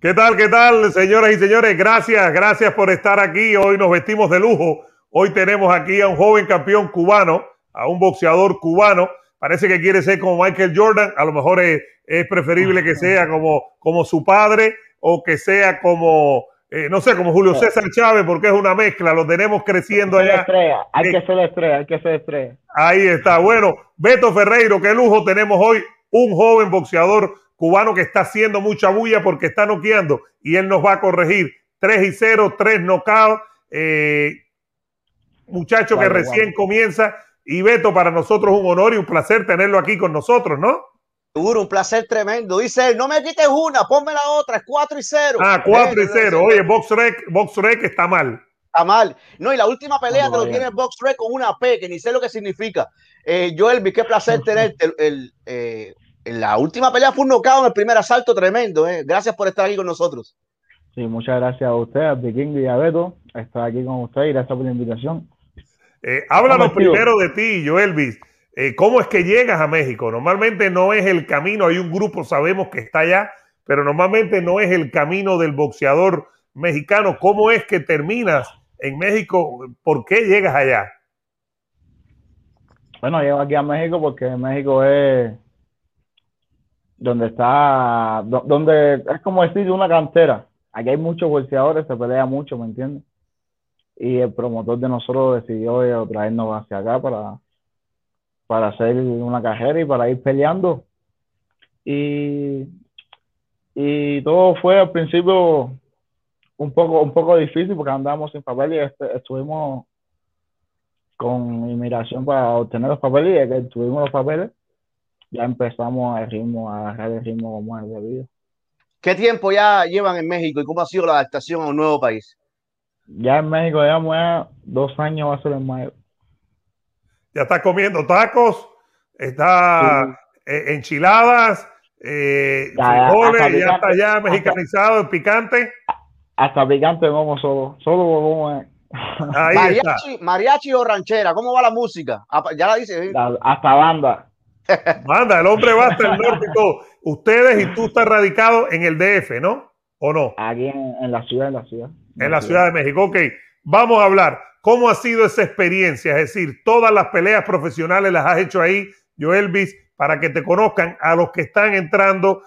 ¿Qué tal, qué tal, señoras y señores? Gracias, gracias por estar aquí. Hoy nos vestimos de lujo. Hoy tenemos aquí a un joven campeón cubano, a un boxeador cubano. Parece que quiere ser como Michael Jordan. A lo mejor es, preferible que sea como, como su padre o que sea como, eh, no sé, como Julio César Chávez, porque es una mezcla. Lo tenemos creciendo allá. Hay que ser estrella, hay que ser estrella. Ahí está. Bueno, Beto Ferreiro, qué lujo tenemos hoy. Un joven boxeador cubano que está haciendo mucha bulla porque está noqueando y él nos va a corregir. 3 y 0, 3 knockouts. Eh, muchacho que recién comienza. Y Beto, para nosotros un honor y un placer tenerlo aquí con nosotros, ¿no? Seguro, un placer tremendo. Dice él, no me quites una, ponme la otra, es 4 y 0. Ah, 4 y 0. Oye, BoxRec, BoxRec está mal. Está mal. No, y la última pelea te lo tiene BoxRec con una P, que ni sé lo que significa. Eh, Joel, qué placer tenerte. El, eh, la última pelea fue un knockout en el primer asalto tremendo. Eh. Gracias por estar aquí con nosotros. Sí, muchas gracias a usted, a Viking y a Beto, estar aquí con usted y gracias por la invitación. Eh, háblanos primero de ti, Joelvis. Eh, ¿Cómo es que llegas a México? Normalmente no es el camino, hay un grupo, sabemos que está allá, pero normalmente no es el camino del boxeador mexicano. ¿Cómo es que terminas en México? ¿Por qué llegas allá? Bueno, llego aquí a México porque México es donde está, donde es como decir una cantera. Aquí hay muchos bolseadores, se pelea mucho, ¿me entiendes? Y el promotor de nosotros decidió traernos hacia acá para, para hacer una carrera y para ir peleando. Y, y todo fue al principio un poco, un poco difícil porque andábamos sin papel y este, estuvimos con inmigración para obtener los papeles y que tuvimos los papeles ya empezamos a ritmo, a agarrar el ritmo como es debido. ¿Qué tiempo ya llevan en México y cómo ha sido la adaptación a un nuevo país? Ya en México llevamos ya dos años, va a ser en mayo. Ya está comiendo tacos, está eh, enchiladas, eh, ya, ya está ya mexicanizado, picante. Hasta picante vamos solo, solo vamos mariachi, mariachi, o ranchera, ¿cómo va la música? Ah, ya la dice. Hasta banda. Manda, el hombre va hasta el norte y todo. Ustedes y tú estás radicado en el DF, ¿no? ¿O no? Aquí en, la ciudad, en la ciudad. En la, ciudad. de México. Ok, vamos a hablar. ¿Cómo ha sido esa experiencia? Es decir, todas las peleas profesionales las has hecho ahí, Joelvis, para que te conozcan a los que están entrando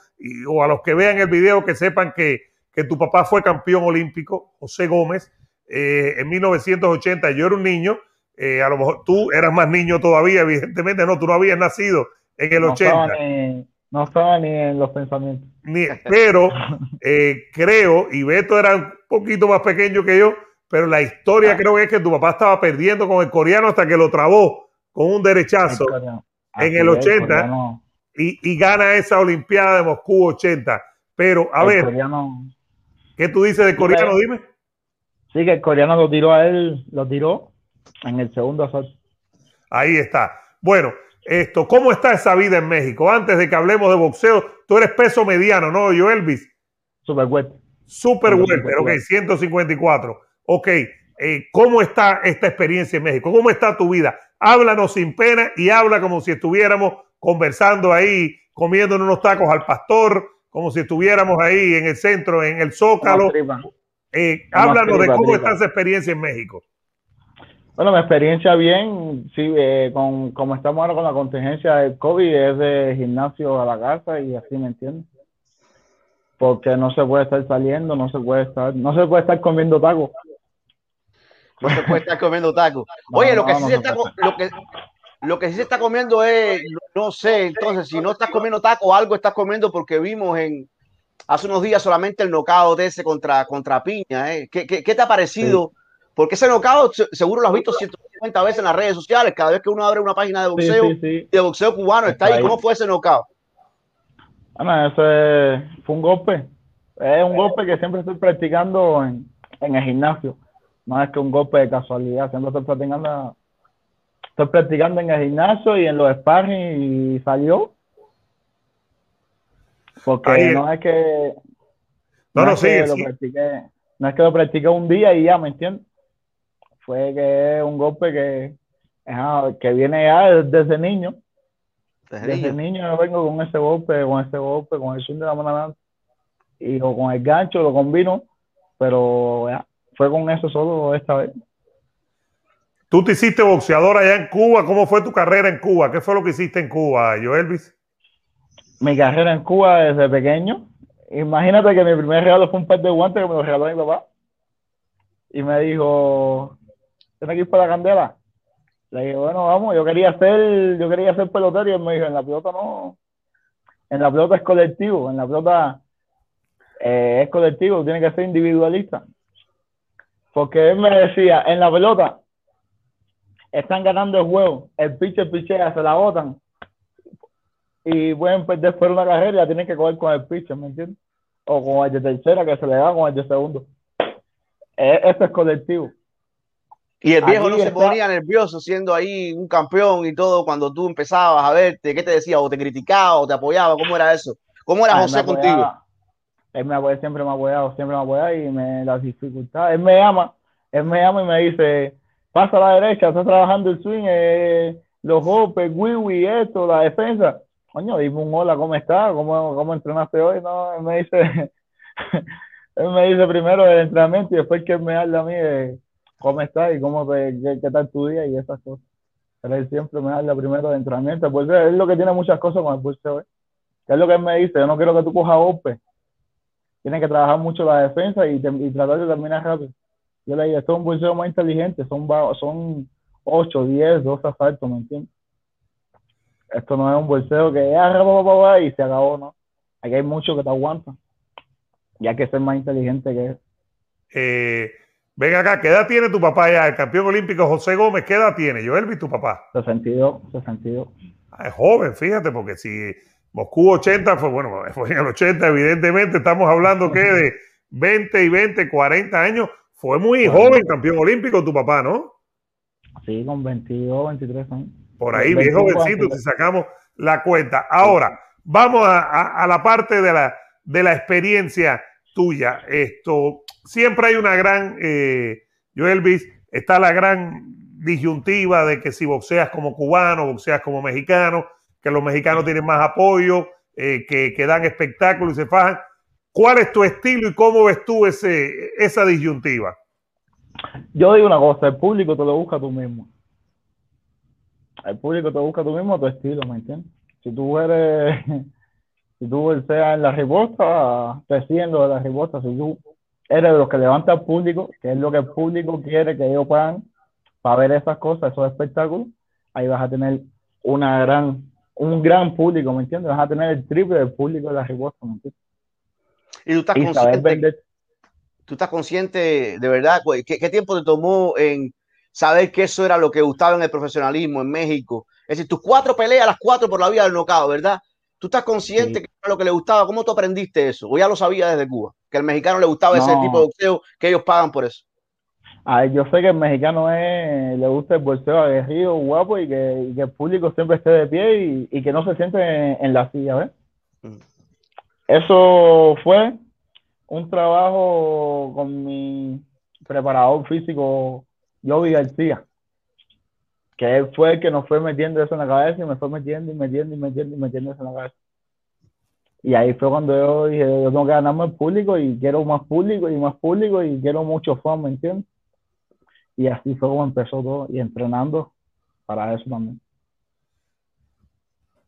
o a los que vean el video que sepan que, tu papá fue campeón olímpico, José Gómez, eh, en 1980. Yo era un niño eh, a lo mejor tú eras más niño todavía, evidentemente, no, tú no habías nacido en el 80. no estaba ni en los pensamientos. pero eh, creo, y Beto era un poquito más pequeño que yo, pero la historia creo que es que tu papá estaba perdiendo con el coreano hasta que lo trabó con un derechazo en el 80 y, gana esa Olimpiada de Moscú 80. Pero, a ver, ¿qué tú dices del coreano? Dime. Sí, que el coreano lo tiró a él, lo tiró en el segundo asalto. Ahí está. Bueno, esto, ¿cómo está esa vida en México? Antes de que hablemos de boxeo, tú eres peso mediano, ¿no, yo Elvis? Super welter. Super welter, ok, 154. Ok, eh, ¿cómo está esta experiencia en México? ¿Cómo está tu vida? Háblanos sin pena y habla como si estuviéramos conversando ahí, comiendo unos tacos al pastor, como si estuviéramos ahí en el centro, en el Zócalo. Eh, háblanos de cómo está esa experiencia en México. Bueno, mi experiencia bien, sí, eh, con, como estamos ahora con la contingencia del COVID, es de gimnasio a la casa y así, ¿me entiendes? Porque no se puede estar saliendo, no se puede estar, no se puede estar comiendo tacos. No se puede estar comiendo tacos. Oye, lo que sí se está, lo que, lo que sí se está comiendo es, no sé, entonces, si no estás comiendo tacos, algo estás comiendo porque vimos en, hace unos días solamente el nocao de ese contra, contra Piña, ¿eh? ¿Qué, qué, te ha parecido? Porque ese knockout seguro lo has visto 150 veces en las redes sociales, cada vez que uno abre una página de boxeo, de boxeo cubano, está, ahí. ¿Cómo fue ese knockout? Bueno, ese fue un golpe. Es un golpe que siempre estoy practicando en, en el gimnasio. No es que un golpe de casualidad, siempre estoy practicando, estoy practicando en el gimnasio y en los sparring y salió. Porque no es que. No, no, sí, Lo practiqué, no es que lo practiqué un día y ya, ¿me entiendes? Fue que es un golpe que, que viene ya desde niño. Desde, niño. yo vengo con ese golpe, con ese golpe, con el swing de la mano y o con el gancho lo combino, pero fue con eso solo esta vez. Tú te hiciste boxeador allá en Cuba. ¿Cómo fue tu carrera en Cuba? ¿Qué fue lo que hiciste en Cuba, Joelvis? Mi carrera en Cuba desde pequeño. Imagínate que mi primer regalo fue un par de guantes que me lo regaló mi papá. Y me dijo, ¿tienes que ir para la candela? Le dije, bueno, vamos, yo quería ser, yo quería ser pelotero y él me dijo, en la pelota no, en la pelota es colectivo, en la pelota eh, es colectivo, tiene que ser individualista. Porque él me decía, en la pelota están ganando el juego, el pitcher pichea, se la botan y pueden perder fuera una carrera y la tienen que coger con el pitcher, ¿me entiendes? O con el de tercera que se le da con el de segundo. E, esto es colectivo. Y el viejo no se ponía nervioso siendo ahí un campeón y todo cuando tú empezabas a verte, ¿qué te decía? ¿O te criticaba o te apoyaba? ¿Cómo era eso? ¿Cómo era José contigo? Él me apoya, siempre me ha apoyado, siempre me ha apoyado y me las dificultades. Él me llama, él me llama y me dice, pasa a la derecha, está trabajando el swing, eh, los golpes, wiwi, esto, la defensa. Coño, dime un hola, ¿cómo está? ¿Cómo, cómo entrenaste hoy? No, él me dice, él me dice primero el entrenamiento y después que él me habla a mí de cómo estás y cómo te, qué, tal tu día y esas cosas. Pero él siempre me habla primero de entrenamiento. Pues es lo que tiene muchas cosas con el pulseo. ¿eh? es lo que él me dice, yo no quiero que tú cojas golpes. Tienes que trabajar mucho la defensa y, y tratar de terminar rápido. Yo le dije, esto es un pulseo más inteligente, son, son 8, 10, 12 asaltos, ¿me entiendes? Esto no es un bolseo que ya y se acabó, ¿no? Aquí hay mucho que te aguanta. Y hay que ser más inteligente que eso. Eh, ven acá, ¿qué edad tiene tu papá ya? El campeón olímpico José Gómez, ¿qué edad tiene? Yo, Elvis, tu papá. 62, 62. Ah, es joven, fíjate, porque si Moscú 80 fue, bueno, fue en el 80, evidentemente, estamos hablando que de 20 y 20, 40 años. Fue muy joven campeón olímpico tu papá, ¿no? Sí, con 22, 23 años. Por ahí, viejo jovencito, si sacamos la cuenta. Ahora, vamos a, la parte de la, de la experiencia tuya. Esto, siempre hay una gran, eh, yo Elvis, está la gran disyuntiva de que si boxeas como cubano, boxeas como mexicano, que los mexicanos tienen más apoyo, eh, que, dan espectáculos y se fajan. ¿Cuál es tu estilo y cómo ves tú ese, esa disyuntiva? Yo digo una cosa, el público te lo busca tú mismo el público te busca tú mismo tu estilo, ¿me entiendes? Si tú eres, si tú seas en la ribosta, te siguen de la ribosta. Si tú eres de los que levanta al público, que es lo que el público quiere que ellos puedan para ver esas cosas, esos espectáculos, ahí vas a tener una gran, un gran público, ¿me entiendes? Vas a tener el triple del público de la ribosta, ¿me entiendes? Y tú estás consciente, tú estás consciente de verdad, ¿qué, qué tiempo te tomó en saber que eso era lo que gustaba en el profesionalismo en México. Es decir, tus cuatro peleas, las cuatro por la vía del nocao, ¿verdad? ¿Tú estás consciente que era lo que le gustaba? ¿Cómo tú aprendiste eso? ¿O ya lo sabías desde Cuba? Que al mexicano le gustaba ese tipo de boxeo, que ellos pagan por eso. Ah, yo sé que el mexicano es, le gusta el boxeo aguerrido, guapo y que, el público siempre esté de pie y, que no se siente en, la silla, ¿ves? Mm. Eso fue un trabajo con mi preparador físico Yobi García, que él fue el que nos fue metiendo eso en la cabeza y me fue metiendo y metiendo y metiendo y metiendo eso en la cabeza. Y ahí fue cuando yo dije, yo tengo que ganarme el público y quiero más público y más público y quiero mucho fan, ¿me entiendes? Y así fue como empezó todo y entrenando para eso también.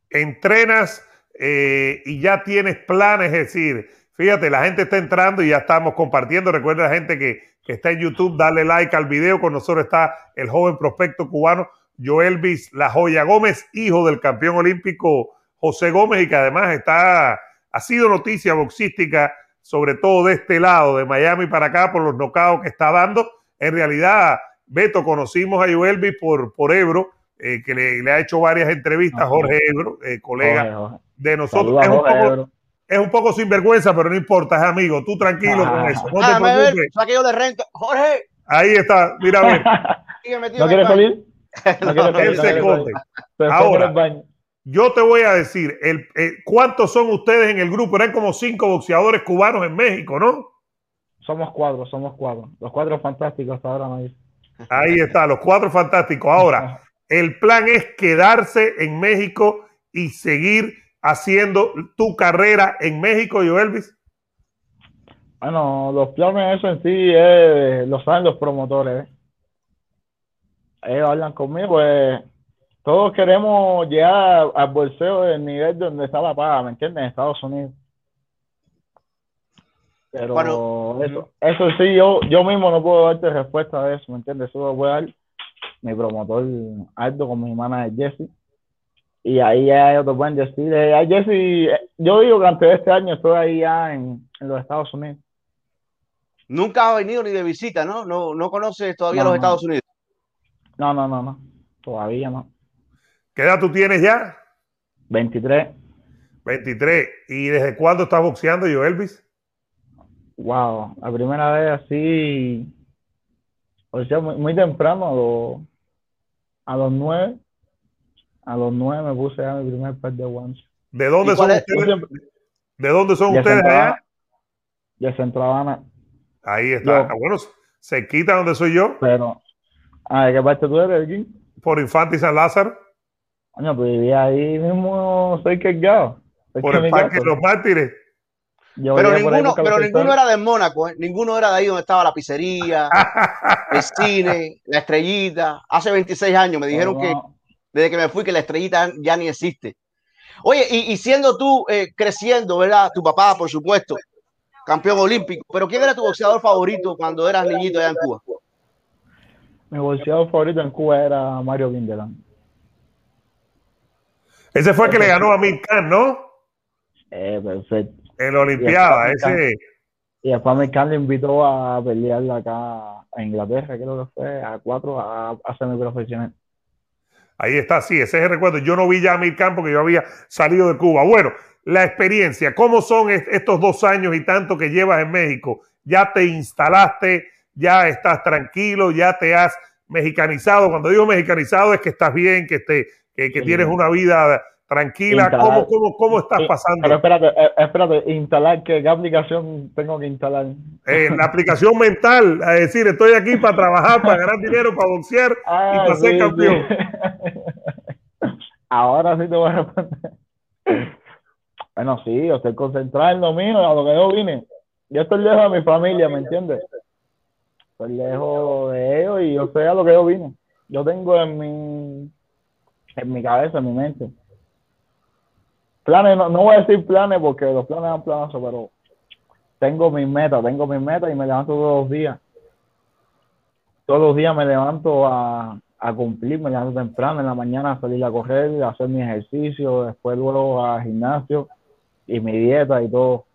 Entrenas eh, y ya tienes planes, es decir, fíjate, la gente está entrando y ya estamos compartiendo. Recuerda la gente que que está en YouTube, dale like al video. Con nosotros está el joven prospecto cubano Joelvis La Joya Gómez, hijo del campeón olímpico José Gómez y que además está, ha sido noticia boxística, sobre todo de este lado, de Miami para acá, por los nocaos que está dando. En realidad, Beto, conocimos a Joelvis por, por Ebro, eh, que le, ha hecho varias entrevistas, Jorge Ebro, eh, colega de nosotros. Es un, poco, es un poco sinvergüenza, pero no importa, es amigo. Tú tranquilo con ah. eso. No te preocupes. de renta. Jorge. Ahí está, mira a ver. ¿No quieres salir? No, él se Ahora, yo te voy a decir, el, eh, ¿cuántos son ustedes en el grupo? Eran como cinco boxeadores cubanos en México, ¿no? Somos cuatro, somos cuatro. Los cuatro fantásticos ahora me Ahí está, los cuatro fantásticos. Ahora, el plan es quedarse en México y seguir haciendo tu carrera en México, yo Elvis? Bueno, los planes, eso en sí, eh, lo saben los promotores. ¿eh? Ellos hablan conmigo, pues todos queremos llegar al bolseo del nivel donde está la paga, ¿me entiendes? En Estados Unidos. Pero eso, eso sí, yo, yo mismo no puedo darte respuesta a eso, ¿me entiendes? Eso lo puede dar mi promotor Aldo con mi hermana Jesse. Y ahí ya ellos te pueden decir, eh, Jesse, yo digo que antes de este año estoy ahí ya en, en los Estados Unidos. Nunca ha venido ni de visita, ¿no? No, no conoces todavía los Estados Unidos. No, no, no, no. Todavía no. ¿Qué edad tú tienes ya? 23. 23. ¿Y desde cuándo estás boxeando, yo, Elvis? Wow, la primera vez así, o sea, muy, temprano, a los, a los nueve, a los nueve me puse a mi primer par de guantes. ¿De dónde son ustedes? ¿De dónde son ustedes allá? De Centro Ahí está. Ah, bueno, se quita donde soy yo. Pero, ¿de qué parte tú eres aquí? Por Infante y San Lázaro. Coño, pues vivía ahí mismo, soy cargado. Por el Parque de los Mártires pero ninguno, pero ninguno era de Mónaco, ¿eh? ninguno era de ahí donde estaba la pizzería, el cine, la estrellita. Hace 26 años me dijeron que desde que me fui que la estrellita ya ni existe. Oye, y, siendo tú eh, creciendo, ¿verdad? Tu papá, por supuesto, campeón olímpico, pero ¿quién era tu boxeador favorito cuando eras niñito allá en Cuba? Mi boxeador favorito en Cuba era Mario Vindelán. Ese fue el que le ganó a Khan, ¿no? Eh, perfecto. En la Olimpiada, ese. Y después Mirkan le invitó a pelear acá a Inglaterra, creo que fue, a cuatro, a, a semiprofesional. Ahí está, sí, ese es el recuerdo. Yo no vi ya a Mirkan porque yo había salido de Cuba. Bueno, la experiencia, ¿cómo son estos dos años y tanto que llevas en México? ¿Ya te instalaste? ¿Ya estás tranquilo? ¿Ya te has mexicanizado? Cuando digo mexicanizado es que estás bien, que, te, que, que tienes una vida Tranquila, ¿cómo, cómo, cómo estás pasando? Pero espérate, eh, espérate, instalar, ¿qué, aplicación tengo que instalar? Eh, la aplicación mental, es decir, estoy aquí para trabajar, para ganar dinero, para boxear y ah, para ser campeón. Ahora sí te voy a responder. Bueno, sí, yo estoy concentrado en lo mío, a lo que yo vine. Yo estoy lejos de mi familia, ¿me entiendes? Estoy lejos de ellos y yo sé a lo que yo vine. Yo tengo en mi, en mi cabeza, en mi mente planes, no, no, voy a decir planes porque los planes son planazos, pero tengo mis metas, tengo mis metas y me levanto todos los días. Todos los días me levanto a, a cumplir, me levanto temprano en la mañana a salir a correr, a hacer mi ejercicio, después luego a gimnasio y mi dieta y todo.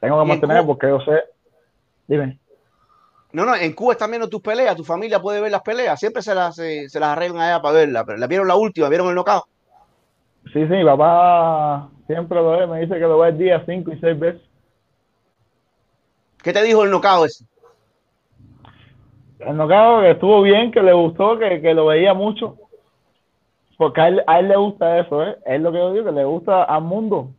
Tengo que mantener porque yo sé. Dime. No, no, en Cuba están viendo tus peleas, tu familia puede ver las peleas, siempre se las, se, las arreglan allá para verlas. Pero la vieron la última, vieron el knockout. Sí, sí, mi papá siempre lo ve, me dice que lo ve el día cinco y seis veces. ¿Qué te dijo el nocao ese? El nocao que estuvo bien, que le gustó, que, que lo veía mucho. Porque a él, a él le gusta eso, ¿eh? Es lo que yo digo, que le gusta al mundo.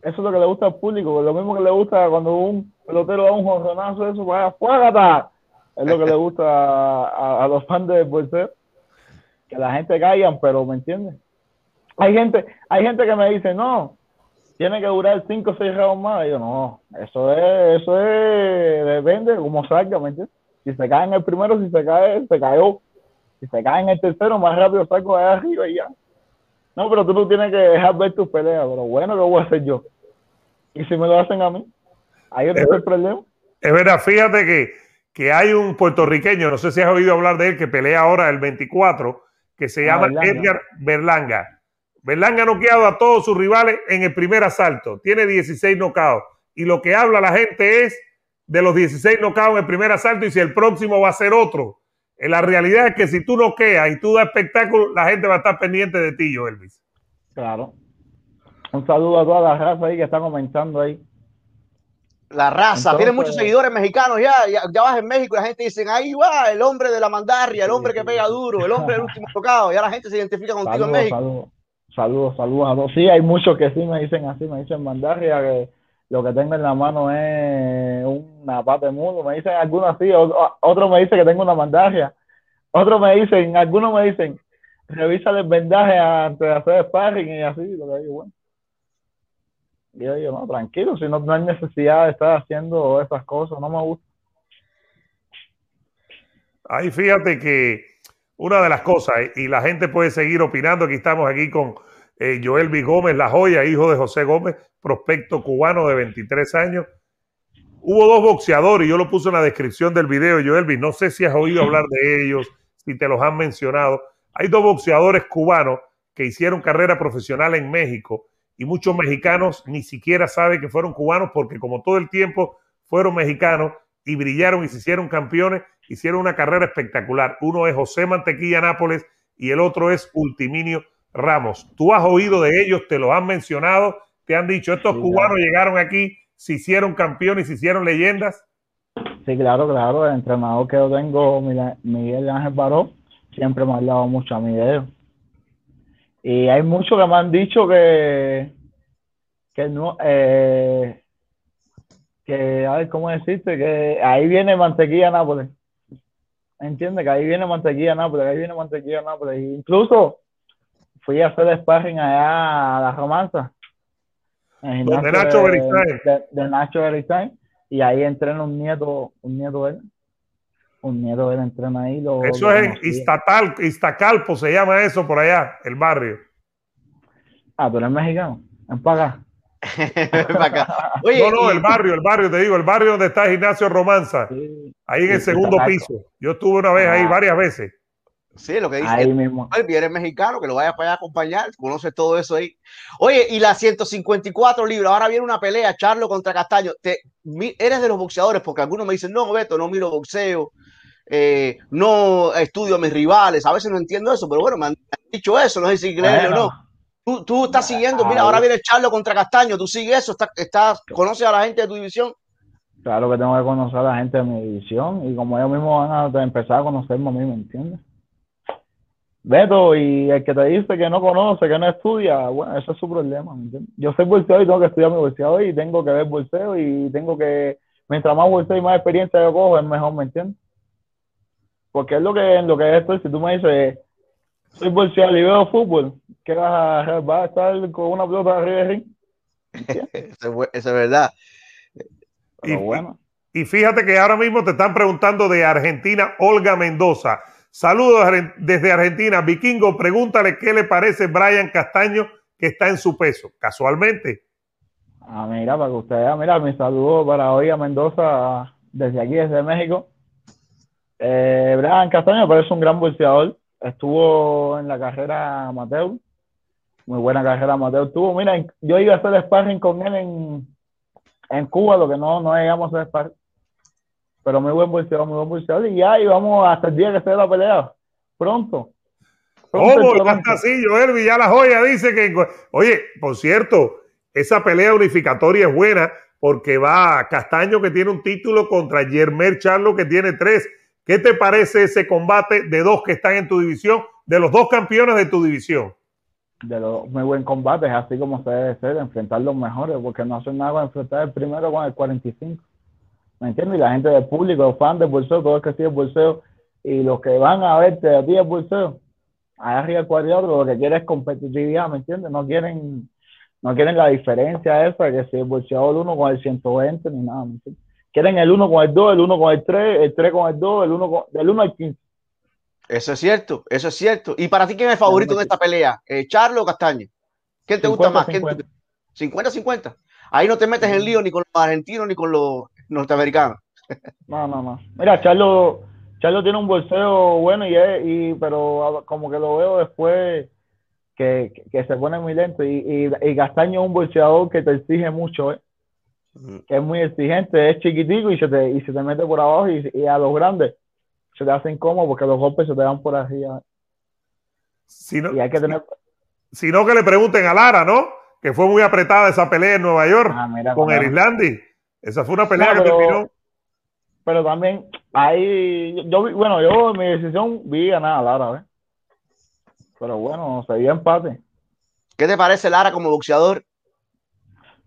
Eso es lo que le gusta al público. Lo mismo que le gusta cuando un pelotero da un jorronazo, eso, vaya, ¡fuágata! Es lo que le gusta a, a, los fans de bolseo. Que la gente caigan, pero ¿me entiendes? Hay gente, hay gente que me dice, no, tiene que durar 5 o 6 rounds más. Y yo, no, eso es, eso es, depende como salga, ¿me entiendes? Si se cae en el primero, si se cae, se cayó. Si se cae en el tercero, más rápido salgo de arriba y ya. No, pero tú no tienes que dejar ver tus peleas. Pero bueno, ¿qué voy a hacer yo? Y si me lo hacen a mí, ahí es el problema. Es verdad, fíjate que, que hay un puertorriqueño, no sé si has oído hablar de él, que pelea ahora el 24, que se ah, llama Edgar Berlanga Berlanga ha noqueado a todos sus rivales en el primer asalto. Tiene 16 nocaos. Y lo que habla la gente es de los 16 nocaos en el primer asalto y si el próximo va a ser otro. En la realidad es que si tú noqueas y tú das espectáculo, la gente va a estar pendiente de ti, yo, Elvis. Claro. Un saludo a toda la raza ahí que está comentando ahí. La raza, tiene muchos seguidores mexicanos ya, ya, vas en México y la gente dice, ahí va, el hombre de la mandarria, el hombre que pega duro, el hombre del último tocado, ya la gente se identifica contigo en México. Saludos, saludos a todos. Sí, hay muchos que sí me dicen así, me dicen mandarria, que lo que tengo en la mano es una pata de mundo. Me dicen algunos así, otros me dicen que tengo una mandarria. Otros me dicen, algunos me dicen, revisa el vendaje antes de hacer sparring y así, lo que digo, bueno. Y yo digo, no, tranquilo, si no, no hay necesidad de estar haciendo esas cosas, no me gusta. Ahí fíjate que una de las cosas, y la gente puede seguir opinando, aquí estamos aquí con eh, Joel B. Gómez, La Joya, hijo de José Gómez, prospecto cubano de 23 años. Hubo dos boxeadores, y yo lo puse en la descripción del video, Joel B. No sé si has oído hablar de ellos, si te los han mencionado. Hay dos boxeadores cubanos que hicieron carrera profesional en México y muchos mexicanos ni siquiera saben que fueron cubanos porque como todo el tiempo fueron mexicanos y brillaron y se hicieron campeones, hicieron una carrera espectacular. Uno es José Mantequilla Nápoles y el otro es Ultiminio Ramos. ¿Tú has oído de ellos? ¿Te lo han mencionado? ¿Te han dicho, estos cubanos llegaron aquí, se hicieron campeones, se hicieron leyendas? Sí, claro, claro. El entrenador que yo tengo, Miguel Ángel Baró, siempre me ha hablado mucho a mí de ellos. Y hay muchos que me han dicho que, que no, eh, que, a ver, ¿cómo decirte? Que ahí viene mantequilla Nápoles. ¿Entiendes? Que ahí viene mantequilla Nápoles, ahí viene mantequilla Nápoles. incluso fui a hacer sparring allá a la romanza. De Nacho Beristain. De, Nacho Beristain. Y ahí entrena un nieto, un nieto de él. Un nieto de él entrena ahí. eso es en Iztatal, Iztacalpo, se llama eso por allá, el barrio. Ah, tú eres mexicano. En No, no, el barrio, el barrio, te digo, el barrio donde está el gimnasio Romanza. Ahí en el segundo piso. Yo estuve una vez ahí, ah. varias veces. Sí, lo que dice. Ahí mismo. eres mexicano, que lo vaya para allá a acompañar, conoces todo eso ahí. Oye, y las 154 libras, ahora viene una pelea, Charlo contra Castaño. Te, eres de los boxeadores, porque algunos me dicen, no, Beto, no miro boxeo, eh, no estudio a mis rivales. A veces no entiendo eso, pero bueno, me han, dicho eso, no sé si o no. Tú, tú estás siguiendo, mira, ahora viene Charlo contra Castaño, tú sigues eso, estás, estás, conoces a la gente de tu división. Claro que tengo que conocer a la gente de mi división y como ellos mismos van a empezar a conocerme a mí, ¿me entiendes? Beto, y el que te dice que no conoce, que no estudia, bueno, ese es su problema, ¿me entiendes? Yo soy bolseo y tengo que estudiar mi bolseo y tengo que ver bolseo y tengo que, mientras más bolseo y más experiencia yo cojo, es mejor, ¿me entiendes? Porque es lo que, en lo que estoy, si tú me dices, soy bolseo y veo fútbol, ¿qué vas a, vas a estar con una pelota arriba de ring? Eso es verdad. y, bueno. y fíjate que ahora mismo te están preguntando de Argentina, Olga Mendoza. Saludos desde Argentina. Vikingo, pregúntale qué le parece Brian Castaño que está en su peso, casualmente. Ah, mira, para que usted vea, mira, mi saludo para hoy a Mendoza desde aquí, desde México. Eh, Brian Castaño parece un gran bolseador. Estuvo en la carrera amateur. Muy buena carrera amateur. Tuvo, mira, yo iba a hacer sparring con él en, en Cuba, lo que no, no llegamos a hacer sparring pero muy buen bolseador, muy buen bolseador. Y ya, y vamos hasta el día que se la pelea. Pronto. ¿Cómo? Hasta así, Joel ya la joya dice que. Oye, por cierto, esa pelea unificatoria es buena porque va Castaño que tiene un título contra Yermer Charlo que tiene tres. ¿Qué te parece ese combate de dos que están en tu división, de los dos campeones de tu división? De los muy buen combate, es así como se debe ser, enfrentar los mejores, porque no hacen nada con enfrentar el primero con el 45. ¿me entiendes? Y la gente del público, los fans del bolseo, todos los que siguen bolseo y los que van a verte a ti el bolseo, allá arriba cuadrilátero, lo que quieren es competitividad, ¿me entiendes? No quieren, no quieren la diferencia esa que si el bolseador uno con el 120 ni nada, ¿me entiendes? Quieren el 1 con el 2, el 1 con el 3, el 3 con el 2, el 1 con, del 1 al 15. Eso es cierto, eso es cierto. ¿Y para ti quién es el favorito de esta pelea? Eh, ¿Charlo o Castaño? ¿Quién te gusta más? 50-50. Ahí no te metes en lío ni con los argentinos ni con los norteamericano. No, no, no. Mira, Charlo, Charlo tiene un bolseo bueno, y, y pero como que lo veo después que, que, se pone muy lento. Y, y, Castaño es un bolseador que te exige mucho, ¿eh? Que es muy exigente, es chiquitico y se te, y se te mete por abajo y, a los grandes se te hace incómodo porque los golpes se te dan por arriba. Si no, y hay que tener... Sino que le pregunten a Lara, ¿no? Que fue muy apretada esa pelea en Nueva York ah, con Erislandi. Esa fue una pelea que terminó. Pero también, ahí, yo, bueno, yo en mi decisión vi ganar a Lara, Pero bueno, se dio empate. ¿Qué te parece Lara como boxeador?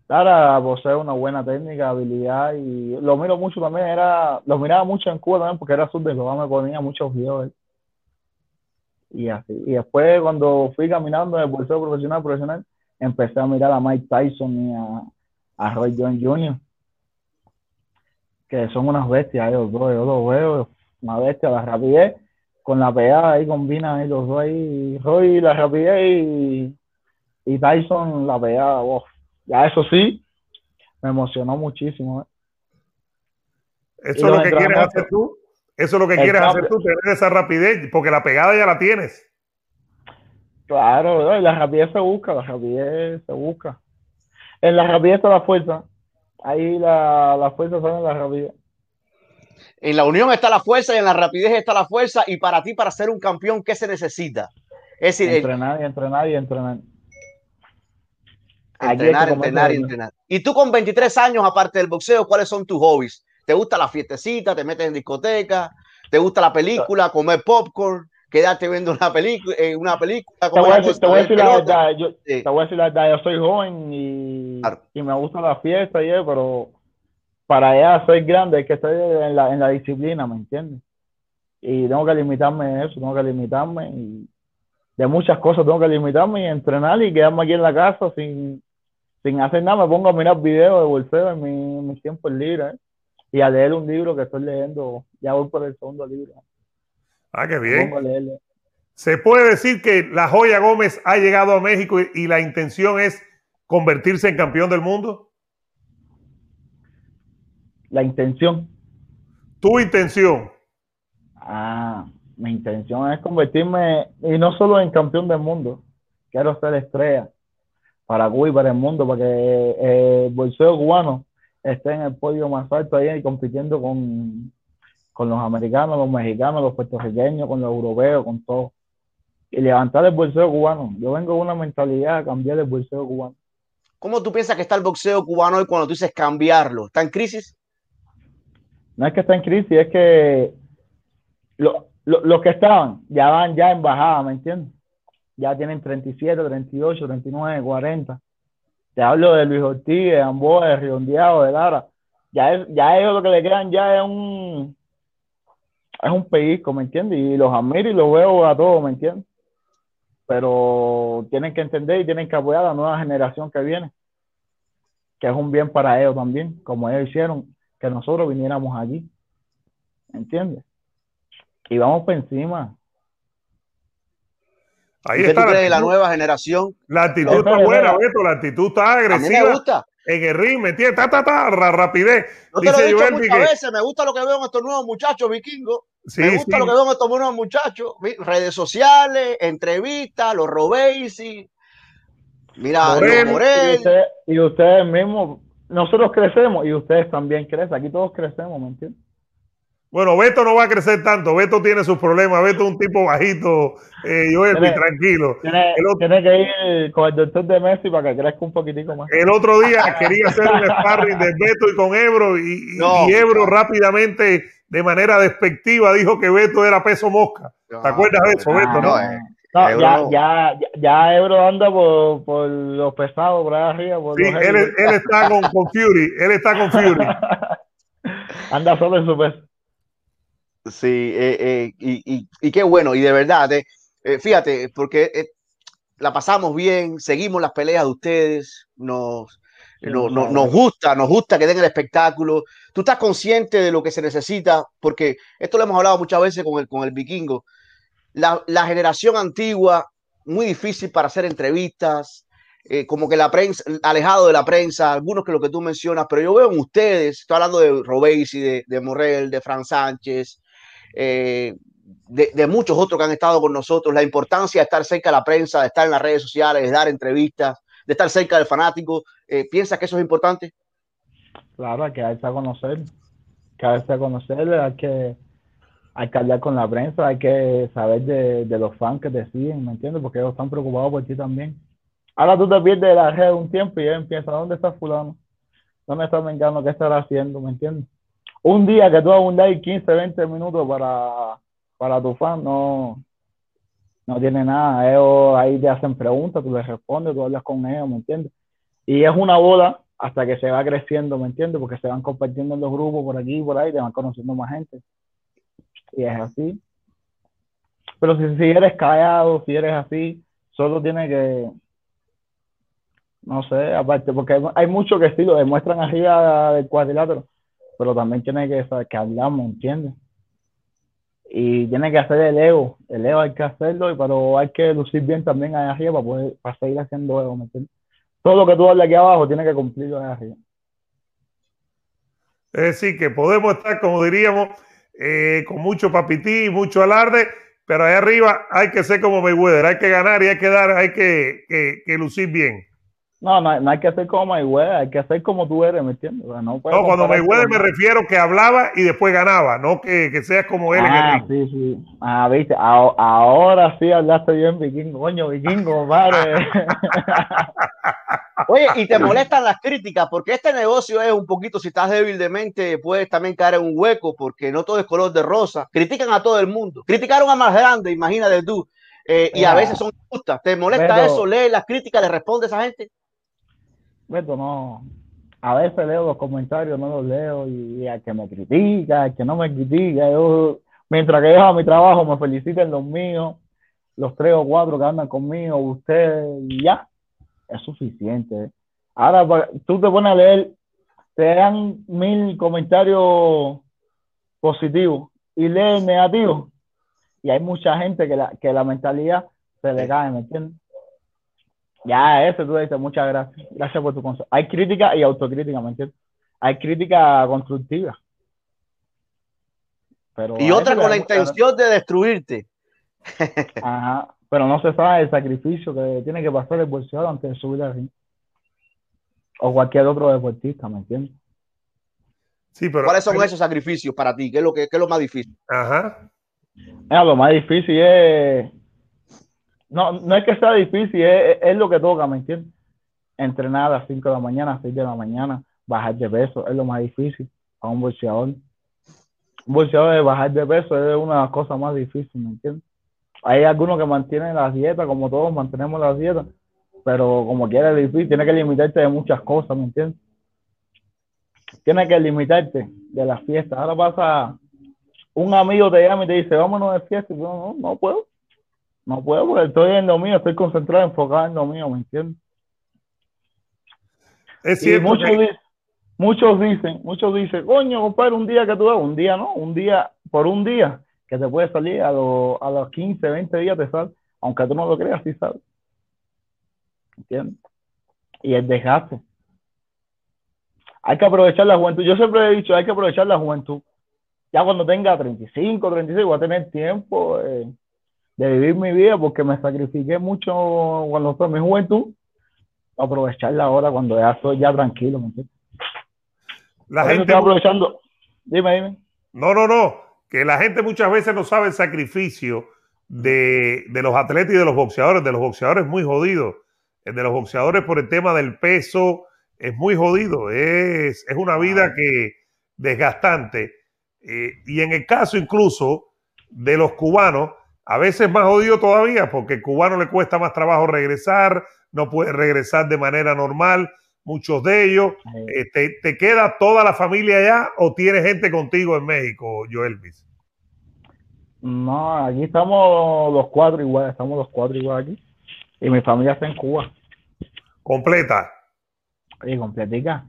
Lara posee una buena técnica, habilidad y lo miro mucho también, era, lo miraba mucho en Cuba también porque era sur de Cuba, me ponía muchos videos. Y así. Y después cuando fui caminando el boxeo profesional, profesional, empecé a mirar a Mike Tyson y a Roy John Jr., que son unas bestias ellos dos, yo los veo, una bestia, la rapidez, con la pegada ahí combinan ahí los dos ahí, Roy la rapidez y, Tyson la pegada, ya eso sí, me emocionó muchísimo. ¿eh? Eso es lo que quieres hacer tú. Eso es lo que quieres hacer tú, tener esa rapidez, porque la pegada ya la tienes. Claro, la rapidez se busca, la rapidez se busca. En la rapidez está la fuerza. Ahí la, la fuerza está en la rapidez. En la unión está la fuerza y en la rapidez está la fuerza. Y para ti, para ser un campeón, ¿qué se necesita? Es decir, entrenar y entrenar y entrenar. Entrenar, entrenar y entrenar. Y tú con 23 años, aparte del boxeo, ¿cuáles son tus hobbies? ¿Te gusta la fiestecita? ¿Te metes en discoteca? ¿Te gusta la película? ¿Comer popcorn? quedarte viendo una película, eh, una película. Te voy, a decir, la verdad, yo, te voy a decir la verdad, yo soy joven y, y me gusta la fiesta y pero para allá soy grande hay que estar en la, en la disciplina, ¿me entiendes? Y tengo que limitarme en eso, tengo que limitarme y de muchas cosas tengo que limitarme y entrenar y quedarme aquí en la casa sin, sin hacer nada, me pongo a mirar videos de bolseo en mi, mi tiempo libre ¿eh? y a leer un libro que estoy leyendo, ya voy por el segundo libro. Ah, qué bien. Se puede decir que la Joya Gómez ha llegado a México y, la intención es convertirse en campeón del mundo. La intención. Tu intención. Ah, mi intención es convertirme, y no solo en campeón del mundo, quiero ser estrella para Cuba y para el mundo, para que eh, el bolseo cubano esté en el podio más alto ahí compitiendo con, con los americanos, los mexicanos, los puertorriqueños, con los europeos, con todo. Y levantar el bolseo cubano. Yo vengo con una mentalidad de cambiar el bolseo cubano. ¿Cómo tú piensas que está el boxeo cubano hoy cuando tú dices cambiarlo? ¿Está en crisis? No es que está en crisis, es que los que estaban ya van ya en bajada, ¿me entiendes? Ya tienen 37, 38, 39, 40. Te hablo de Luis Ortiz, de Amboa, de Riondeado, de Lara. Ya, ya ellos lo que le quedan ya es un, es un pellizco, ¿me entiendes? Y los admiro y los veo a todos, ¿me entiendes? Pero tienen que entender y tienen que apoyar a la nueva generación que viene, que es un bien para ellos también, como ellos hicieron que nosotros viniéramos aquí, ¿me entiendes? Y vamos por encima. Ahí está. la, la nueva generación? La actitud está buena, Beto, la actitud está agresiva. A mí me gusta en el ring, ¿me entiendes? Ta, ta, ta, rapidez. No te lo he dicho muchas veces, me gusta lo que veo en estos nuevos muchachos vikingos. me gusta lo que veo en estos nuevos muchachos. Redes sociales, entrevistas, los y Mira, Morel. Y, ustedes mismos, nosotros crecemos y ustedes también crecen. Aquí todos crecemos, ¿me entiendes? Bueno, Beto no va a crecer tanto. Beto tiene sus problemas. Beto es un tipo bajito. Eh, yo estoy tranquilo. Tiene, que ir con el doctor de Messi para que crezca un poquitico más. El otro día quería hacer un sparring de Beto y con Ebro. Y, Ebro rápidamente, de manera despectiva, dijo que Beto era peso mosca. ¿Te acuerdas de eso, Beto? No, eh, ya, ya, ya, Ebro anda por, por los pesados por ahí arriba. sí, él, él, está con, con Fury. Él está con Fury. anda solo en su peso. Sí, eh, eh, y, y, qué bueno, y de verdad, eh, fíjate, porque la pasamos bien, seguimos las peleas de ustedes, nos, nos gusta, nos gusta que den el espectáculo. Tú estás consciente de lo que se necesita, porque esto lo hemos hablado muchas veces con el, con el vikingo. La, la generación antigua, muy difícil para hacer entrevistas, como que la prensa, alejado de la prensa, algunos que lo que tú mencionas, pero yo veo en ustedes, estoy hablando de Robesi, de, de Morel, de Fran Sánchez, eh, de, muchos otros que han estado con nosotros, la importancia de estar cerca de la prensa, de estar en las redes sociales, de dar entrevistas, de estar cerca del fanático. Eh, ¿Piensas que eso es importante? Claro, hay que darse a conocer, que darse a conocer, hay que, hay que hablar con la prensa, hay que saber de, los fans que te siguen, ¿me entiendes? Porque ellos están preocupados por ti también. Ahora tú te pierdes de la red un tiempo y él empieza, ¿dónde está fulano? ¿Dónde está Mengano? ¿Qué estará haciendo? ¿Me entiendes? Un día que tú abundáis 15, 20 minutos para, para tu fan, no, no tiene nada. Ellos ahí te hacen preguntas, tú les respondes, tú hablas con ellos, ¿me entiendes? Y es una bola hasta que se va creciendo, ¿me entiendes? Porque se van compartiendo en los grupos por aquí y por ahí, te van conociendo más gente. Y es así. Pero si, si eres callado, si eres así, solo tienes que No sé, aparte, porque hay muchos que sí lo demuestran arriba del cuadrilátero, pero también tiene que saber que hablamos, ¿entiendes? Y tiene que hacer el ego, el ego hay que hacerlo, pero hay que lucir bien también allá arriba para poder para seguir haciendo ego, ¿me entiendes? Todo lo que tú hablas aquí abajo tiene que cumplirlo allá arriba. Es decir, que podemos estar, como diríamos, eh, con mucho papití, mucho alarde, pero ahí arriba hay que ser como Mayweather, hay que ganar y hay que dar, hay que, que, lucir bien. No, no, no, hay que ser como Mayweather, hay que hacer como tú eres, ¿me entiendes? no, no, cuando Mayweather me refiero que hablaba y después ganaba, no que, que seas como él. Ah, sí, sí. Ah, viste, ahora sí hablaste bien, vikingo, coño, vikingo, padre. Oye, y te molestan las críticas, porque este negocio es un poquito, si estás débil de mente, puedes también caer en un hueco, porque no todo es color de rosa. Critican a todo el mundo. Criticaron a más grande, imagínate tú. Eh, y a veces son justas. ¿Te molesta eso? ¿Lees las críticas? ¿Le responde a esa gente? Bueno, no. A veces leo los comentarios, no los leo, y, a que me critica, al que no me critica, yo, mientras que yo mi trabajo, me feliciten los míos, los tres o cuatro que andan conmigo, ustedes, ya es suficiente. Ahora, tú te pones a leer, te dan mil comentarios positivos y lees negativos. Y hay mucha gente que la, que la mentalidad se le cae, ¿me entiendes? Ya, eso tú dices, muchas gracias. Gracias por tu consejo. Hay crítica y autocrítica, ¿me entiendes? Hay crítica constructiva. Pero y otra con la intención de destruirte. Ajá pero no se sabe el sacrificio que tiene que pasar el bolsillo antes de subir al ring. O cualquier otro deportista, ¿me entiendes? Sí, pero, ¿Cuáles son esos sacrificios para ti? ¿Qué es lo, que, es lo más difícil? Ajá. lo más difícil es. No, no es que sea difícil, es, es lo que toca, ¿me entiendes? Entrenar a las 5 de la mañana, a 6 de la mañana, bajar de peso, es lo más difícil a un bolseador. Un bolseador de bajar de peso es una de las cosas más difíciles, ¿me entiendes? Hay algunos que mantienen la dieta, como todos mantenemos la dieta, pero como quiera es difícil, tiene que limitarte de muchas cosas, ¿me entiendes? Tiene que limitarte de las fiestas. Ahora pasa, un amigo te llama y te dice, vámonos de fiesta, yo, no, no puedo. No puedo porque estoy en lo mío, estoy concentrado, enfocado en lo mío, ¿me entiendes? Es cierto. muchos, dicen, muchos dicen, muchos dicen, coño, compadre, un día que tú un día no, un día, por un día, que te puede salir a, a los 15, 20 días te sale, aunque tú no lo creas, sí sale. ¿Entiendes? Y el desgaste. Hay que aprovechar la juventud. Yo siempre he dicho, hay que aprovechar la juventud. Ya cuando tenga 35, 36, voy a tener tiempo de vivir mi vida porque me sacrifiqué mucho cuando fue mi juventud. Aprovecharla ahora cuando ya estoy ya tranquilo. La gente está aprovechando. Dime, dime. No, no, no que la gente muchas veces no sabe el sacrificio de, los atletas y de los boxeadores. De los boxeadores muy jodido. El de los boxeadores por el tema del peso es muy jodido. Es, una vida que desgastante. Eh, y en el caso incluso de los cubanos, a veces más jodido todavía, porque cubano le cuesta más trabajo regresar, no puede regresar de manera normal muchos de ellos. Eh, te, queda toda la familia allá o tienes gente contigo en México, Joelvis? No, aquí estamos los cuatro igual, estamos los cuatro igual aquí. Y mi familia está en Cuba. ¿Completa? Y completica.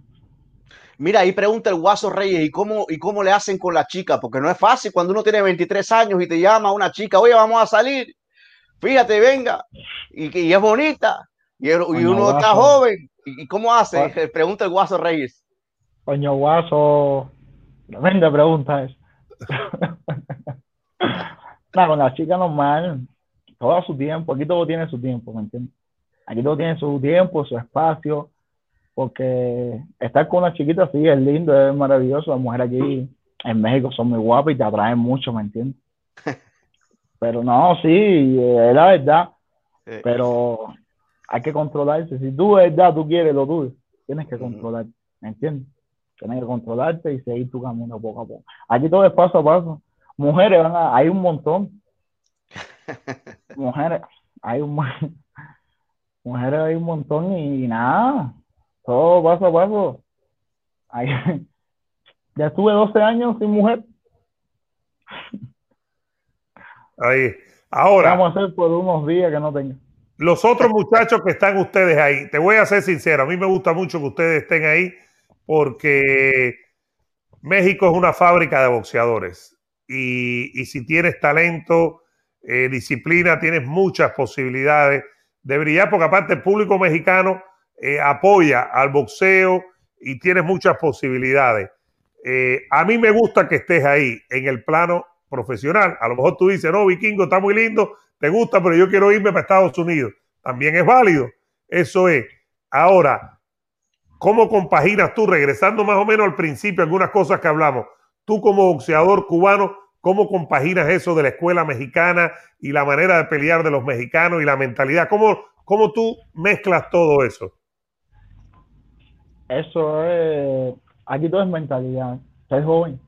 Mira, ahí pregunta el Guaso Reyes, ¿y cómo, ¿y cómo le hacen con la chica? Porque no es fácil cuando uno tiene 23 años y te llama una chica, oye, vamos a salir, fíjate, venga, y, y es bonita, y, uno está joven, ¿Y cómo hace? Pregunta el Guaso Reyes. Coño, Guaso. Tremenda pregunta es. no, con la chica normal, todo su tiempo. Aquí todo tiene su tiempo, ¿me entiendes? Aquí todo tiene su tiempo, su espacio. Porque estar con una chiquita sí es lindo, es maravilloso. Las mujeres aquí en México son muy guapas y te atraen mucho, ¿me entiendes? Pero no, sí, es la verdad. Pero hay que controlarse. Si tú de verdad tú quieres lo tuyo, tienes que controlarte, ¿me entiendes? Tienes que controlarte y seguir tu camino poco a poco. Aquí todo es paso a paso. Mujeres, van hay un montón. Mujeres, hay un mujeres hay un montón y, nada, todo paso a paso. ya estuve 12 años sin mujer. Ahí, ahora. vamos a hacer por unos días que no tenga. Los otros muchachos que están ustedes ahí, te voy a ser sincero, a mí me gusta mucho que ustedes estén ahí porque México es una fábrica de boxeadores y, si tienes talento, eh, disciplina, tienes muchas posibilidades de brillar, porque aparte el público mexicano eh, apoya al boxeo y tienes muchas posibilidades. Eh, a mí me gusta que estés ahí en el plano profesional. A lo mejor tú dices, no, Vikingo está muy lindo, te gusta, pero yo quiero irme para Estados Unidos. También es válido. Eso es. Ahora, ¿cómo compaginas tú, regresando más o menos al principio, algunas cosas que hablamos? Tú como boxeador cubano, ¿cómo compaginas eso de la escuela mexicana y la manera de pelear de los mexicanos y la mentalidad? ¿Cómo, cómo tú mezclas todo eso? Eso es, aquí todo es mentalidad. Soy joven.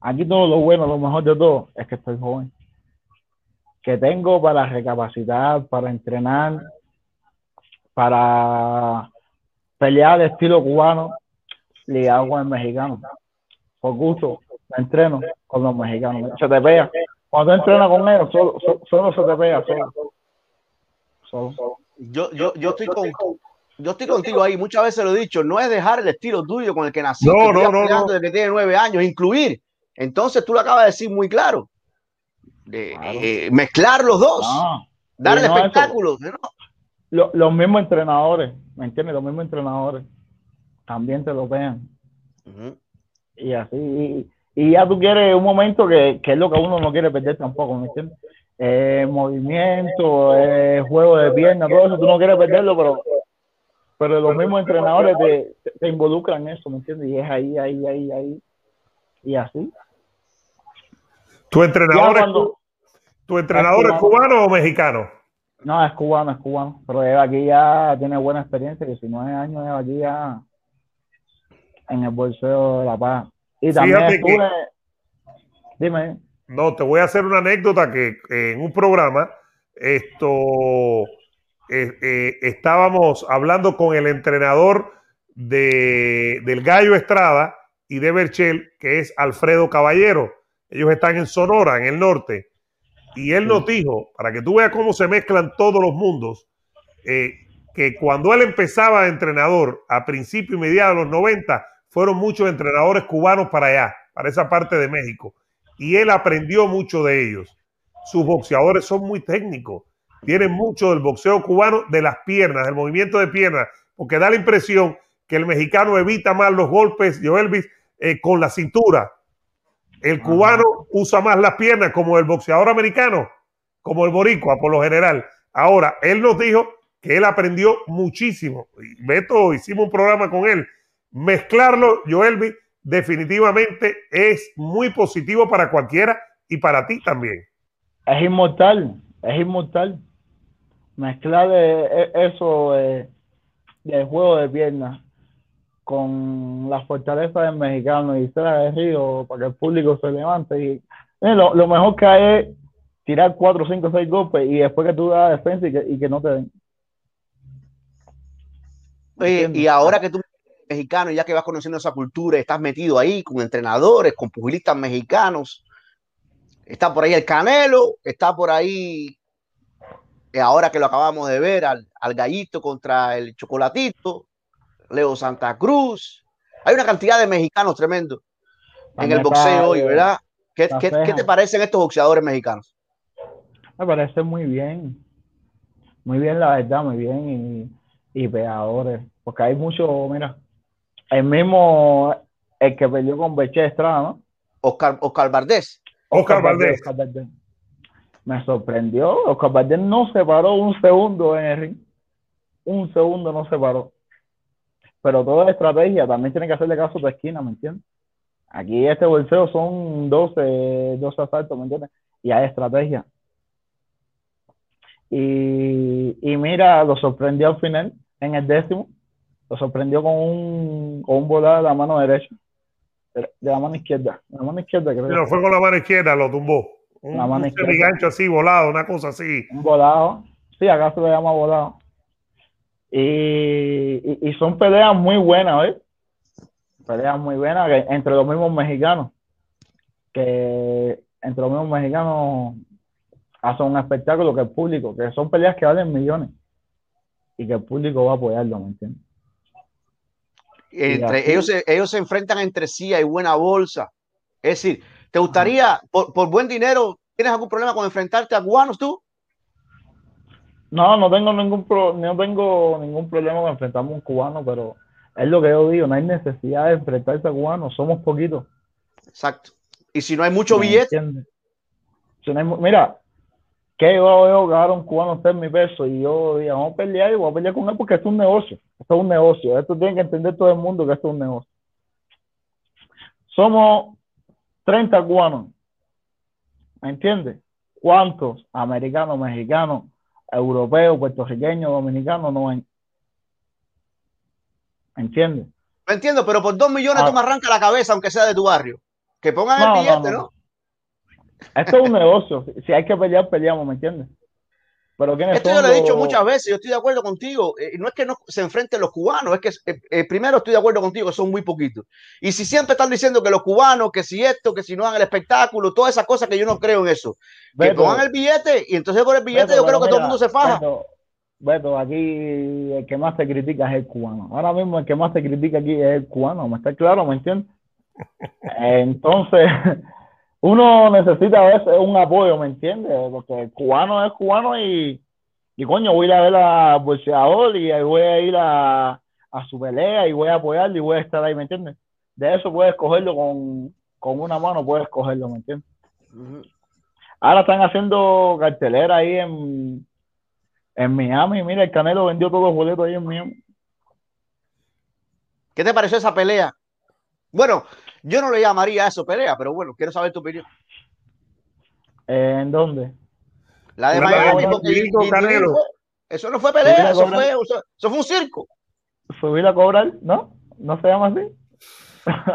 Aquí todo lo bueno, lo mejor de todo es que estoy joven. Que tengo para recapacitar, para entrenar, para pelear de estilo cubano ligado con el mexicano. Por gusto, me entreno con los mexicanos. Se te pega. Cuando tú entrenas con ellos, solo, se te pega. Solo. Yo, yo, yo estoy con, yo estoy contigo ahí, muchas veces lo he dicho, no es dejar el estilo tuyo con el que naciste, no, no, no, desde que tiene nueve años, incluir. Entonces tú lo acabas de decir muy claro. Eh, mezclar los dos, darle espectáculo. los mismos entrenadores, ¿me entiendes? Los mismos entrenadores también te lo vean. Y así, y, ya tú quieres un momento que, que, es lo que uno no quiere perder tampoco, ¿me entiendes? Eh, movimiento, eh, juego de pierna, todo eso tú no quieres perderlo, pero pero los mismos entrenadores te, involucran en eso, ¿me entiendes? Y es ahí, ahí, ahí, ahí, y así. ¿Tu entrenador, es, ¿tu entrenador es cubano. o mexicano? No, es cubano, es cubano, pero él aquí ya tiene buena experiencia, 19 años él aquí ya en el bolseo de La Paz. Y también estuve... Dime. No, te voy a hacer una anécdota que en un programa, esto eh, eh, estábamos hablando con el entrenador de, del Gallo Estrada y de Berchel, que es Alfredo Caballero. Ellos están en Sonora, en el norte. Y él nos dijo, para que tú veas cómo se mezclan todos los mundos, eh, que cuando él empezaba de entrenador a principios y mediados de los 90, fueron muchos entrenadores cubanos para allá, para esa parte de México. Y él aprendió mucho de ellos. Sus boxeadores son muy técnicos tiene mucho del boxeo cubano de las piernas, del movimiento de piernas, porque da la impresión que el mexicano evita más los golpes, Joelvis, eh, con la cintura. El cubano usa más las piernas como el boxeador americano, como el boricua por lo general. Ahora, él nos dijo que él aprendió muchísimo. Beto, hicimos un programa con él. Mezclarlo, Joelvis, definitivamente es muy positivo para cualquiera y para ti también. Es inmortal, es inmortal mezclar e, eso de, juego de piernas con la fortaleza del mexicano y ser aguerrido para que el público se levante. Y, eh, lo, mejor que hay es tirar cuatro, cinco, seis golpes y después que tú das defensa y que, y que no te den. y ahora que tú mexicano, ya que vas conociendo esa cultura, estás metido ahí con entrenadores, con pugilistas mexicanos, está por ahí el Canelo, está por ahí eh, ahora que lo acabamos de ver, al, gallito contra el chocolatito, Leo Santa Cruz. Hay una cantidad de mexicanos tremendo en el boxeo hoy, ¿verdad? ¿Qué, te parecen estos boxeadores mexicanos? Me parece muy bien. Muy bien, la verdad, muy bien. Y, y pegadores. Porque hay mucho, mira, el mismo, el que peleó con Beche Estrada, ¿no? Oscar, Oscar Valdés. Oscar, Valdés me sorprendió. Oscar Valdés no se paró un segundo en el ring. Un segundo no se paró. Pero toda estrategia también tiene que hacerle caso a tu esquina, ¿me entiendes? Aquí este bolseo son 12, 12 asaltos, ¿me entiendes? Y hay estrategia. Y, y mira, lo sorprendió al final, en el décimo. Lo sorprendió con un, con un volado de la mano derecha. De la mano izquierda. De la mano izquierda, creo. Pero fue con la mano izquierda, lo tumbó. Un, gancho así, volado, una cosa así. Un volado. Sí, acá se le llama volado. Y, y, son peleas muy buenas, ¿eh? Peleas muy buenas entre los mismos mexicanos. Que entre los mismos mexicanos hacen un espectáculo que el público, que son peleas que valen millones. y que el público va a apoyarlo, ¿me entiendes? Entre, ellos, se, ellos se enfrentan entre sí, hay buena bolsa. Es decir, ¿te gustaría, por, por, buen dinero, tienes algún problema con enfrentarte a cubanos tú? No, no tengo ningún pro, no tengo ningún problema con enfrentarme a un cubano, pero es lo que yo digo, no hay necesidad de enfrentarse a cubanos, somos poquitos. Exacto. Y si no hay mucho billete. Si no hay, mira, que yo veo que ahora un cubano ser mi peso y yo digo, vamos a pelear y voy a pelear con él porque esto es un negocio. Esto es un negocio. Esto tiene que entender todo el mundo que esto es un negocio. Somos 30 cubanos. ¿Me entiendes? ¿Cuántos americanos, mexicanos, europeos, puertorriqueños, dominicanos no hay? ¿Me entiendes? Me entiendo, pero por dos millones ah. tú me arrancas la cabeza, aunque sea de tu barrio. Que pongan el billete, no, Esto es un negocio. Si hay que pelear, peleamos, ¿me entiendes? Pero Esto yo lo he dicho muchas veces, yo estoy de acuerdo contigo. Eh, no es que no se enfrenten los cubanos, es que eh, eh, primero estoy de acuerdo contigo, son muy poquitos. Y si siempre están diciendo que los cubanos, que si esto, que si no hagan el espectáculo, todas esas cosas que yo no creo en eso. que pongan el billete y entonces por el billete yo creo que todo el mundo se faja. Beto, aquí el que más se critica es el cubano. Ahora mismo el que más se critica aquí es el cubano, ¿me está claro? ¿Me entiendes? Entonces, uno necesita a veces un apoyo, ¿me entiendes? Porque el cubano es cubano y, y coño, voy a ir a ver a bolseador y voy a ir a, a su pelea y voy a apoyarlo y voy a estar ahí, ¿me entiendes? De eso puedes cogerlo con, con una mano, puedes cogerlo, ¿me entiendes? Ahora están haciendo cartelera ahí en, en Miami. Mira, el Canelo vendió todos los boletos ahí en Miami. ¿Qué te pareció esa pelea? Bueno, yo no le llamaría a eso pelea, pero bueno, quiero saber tu opinión. ¿En dónde? La de Miami, Canelo. Eso no fue pelea, eso fue, eso fue un circo. Subir a cobrar, ¿no? ¿No se llama así?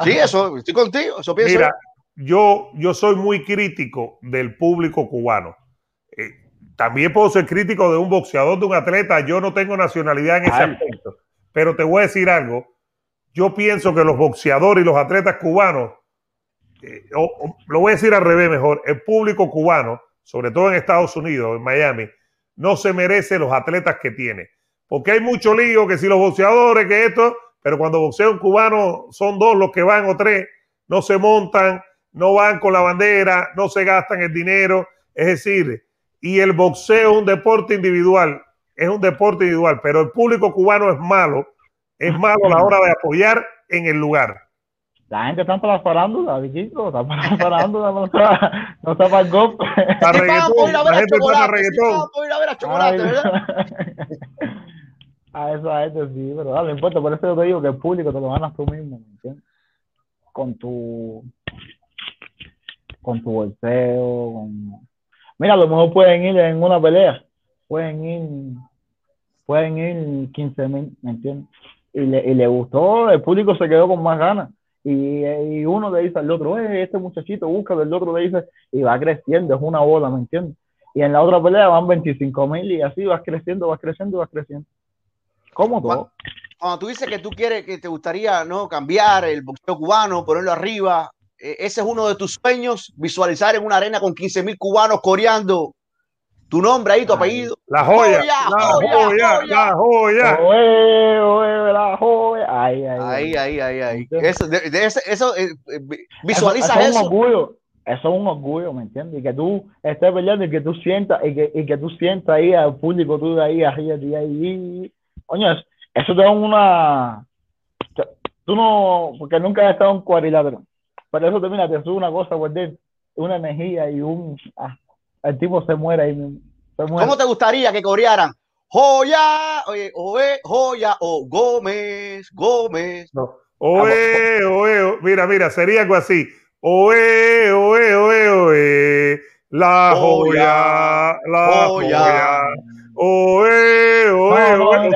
Sí, eso, estoy contigo, eso pienso. Mira, yo, yo soy muy crítico del público cubano. Eh, también puedo ser crítico de un boxeador, de un atleta. Yo no tengo nacionalidad en ese aspecto. Pero te voy a decir algo. Yo pienso que los boxeadores y los atletas cubanos, eh, lo voy a decir al revés mejor, el público cubano, sobre todo en Estados Unidos, en Miami, no se merece los atletas que tiene. Porque hay mucho lío que si los boxeadores, que esto, pero cuando boxea un cubano son dos los que van o tres, no se montan, no van con la bandera, no se gastan el dinero. Es decir, y el boxeo es un deporte individual, es un deporte individual, pero el público cubano es malo, es malo a la hora de apoyar en el lugar. La gente está para la farándula, está para la farándula, no está, no está para el golpe. Para reggaetón, la gente está para reggaetón. a ver a chocolate, ¿verdad? A esa gente sí, pero no importa, por eso yo te digo que el público te lo ganas tú mismo, ¿me entiendes? Con tu, con tu bolseo, con Mira, a lo mejor pueden ir en una pelea, pueden ir, pueden ir 15 mil, ¿me entiendes? Y le, y le gustó, el público se quedó con más ganas. Y, y, uno le dice al otro, eh, este muchachito busca, el otro le dice, y va creciendo, es una bola, ¿me entiendes? Y en la otra pelea van 25 mil y así vas creciendo, vas creciendo, vas creciendo. ¿Cómo todo? Cuando, tú dices que tú quieres, que te gustaría no cambiar el boxeo cubano, ponerlo arriba, e, ese es uno de tus sueños, visualizar en una arena con 15 mil cubanos coreando tu nombre ahí, tu apellido. La joya, la joya, la joya. la joya. Ahí, ahí, ahí, ahí, ahí. Eso, de, eso eh, eh, visualiza eso. Es un orgullo. Eso es un orgullo, ¿me entiendes? Y que tú estés peleando y que tú sientas, y que, y que tú sientas ahí al público, tú de ahí, ahí, ahí, ahí. Coño, eso, te da una. Tú no, porque nunca has estado en cuadrilátero pero eso termina, te sube una cosa por una energía y un. Ah, el tipo se muere ahí mismo. ¿Cómo te gustaría que corearan? Joya, oye, oe, Joya o Gómez, Gómez. No. Oe, oe, mira, mira, sería algo así. Oe, oe, oe, oe. La joya, la joya. Oe, oe, oe.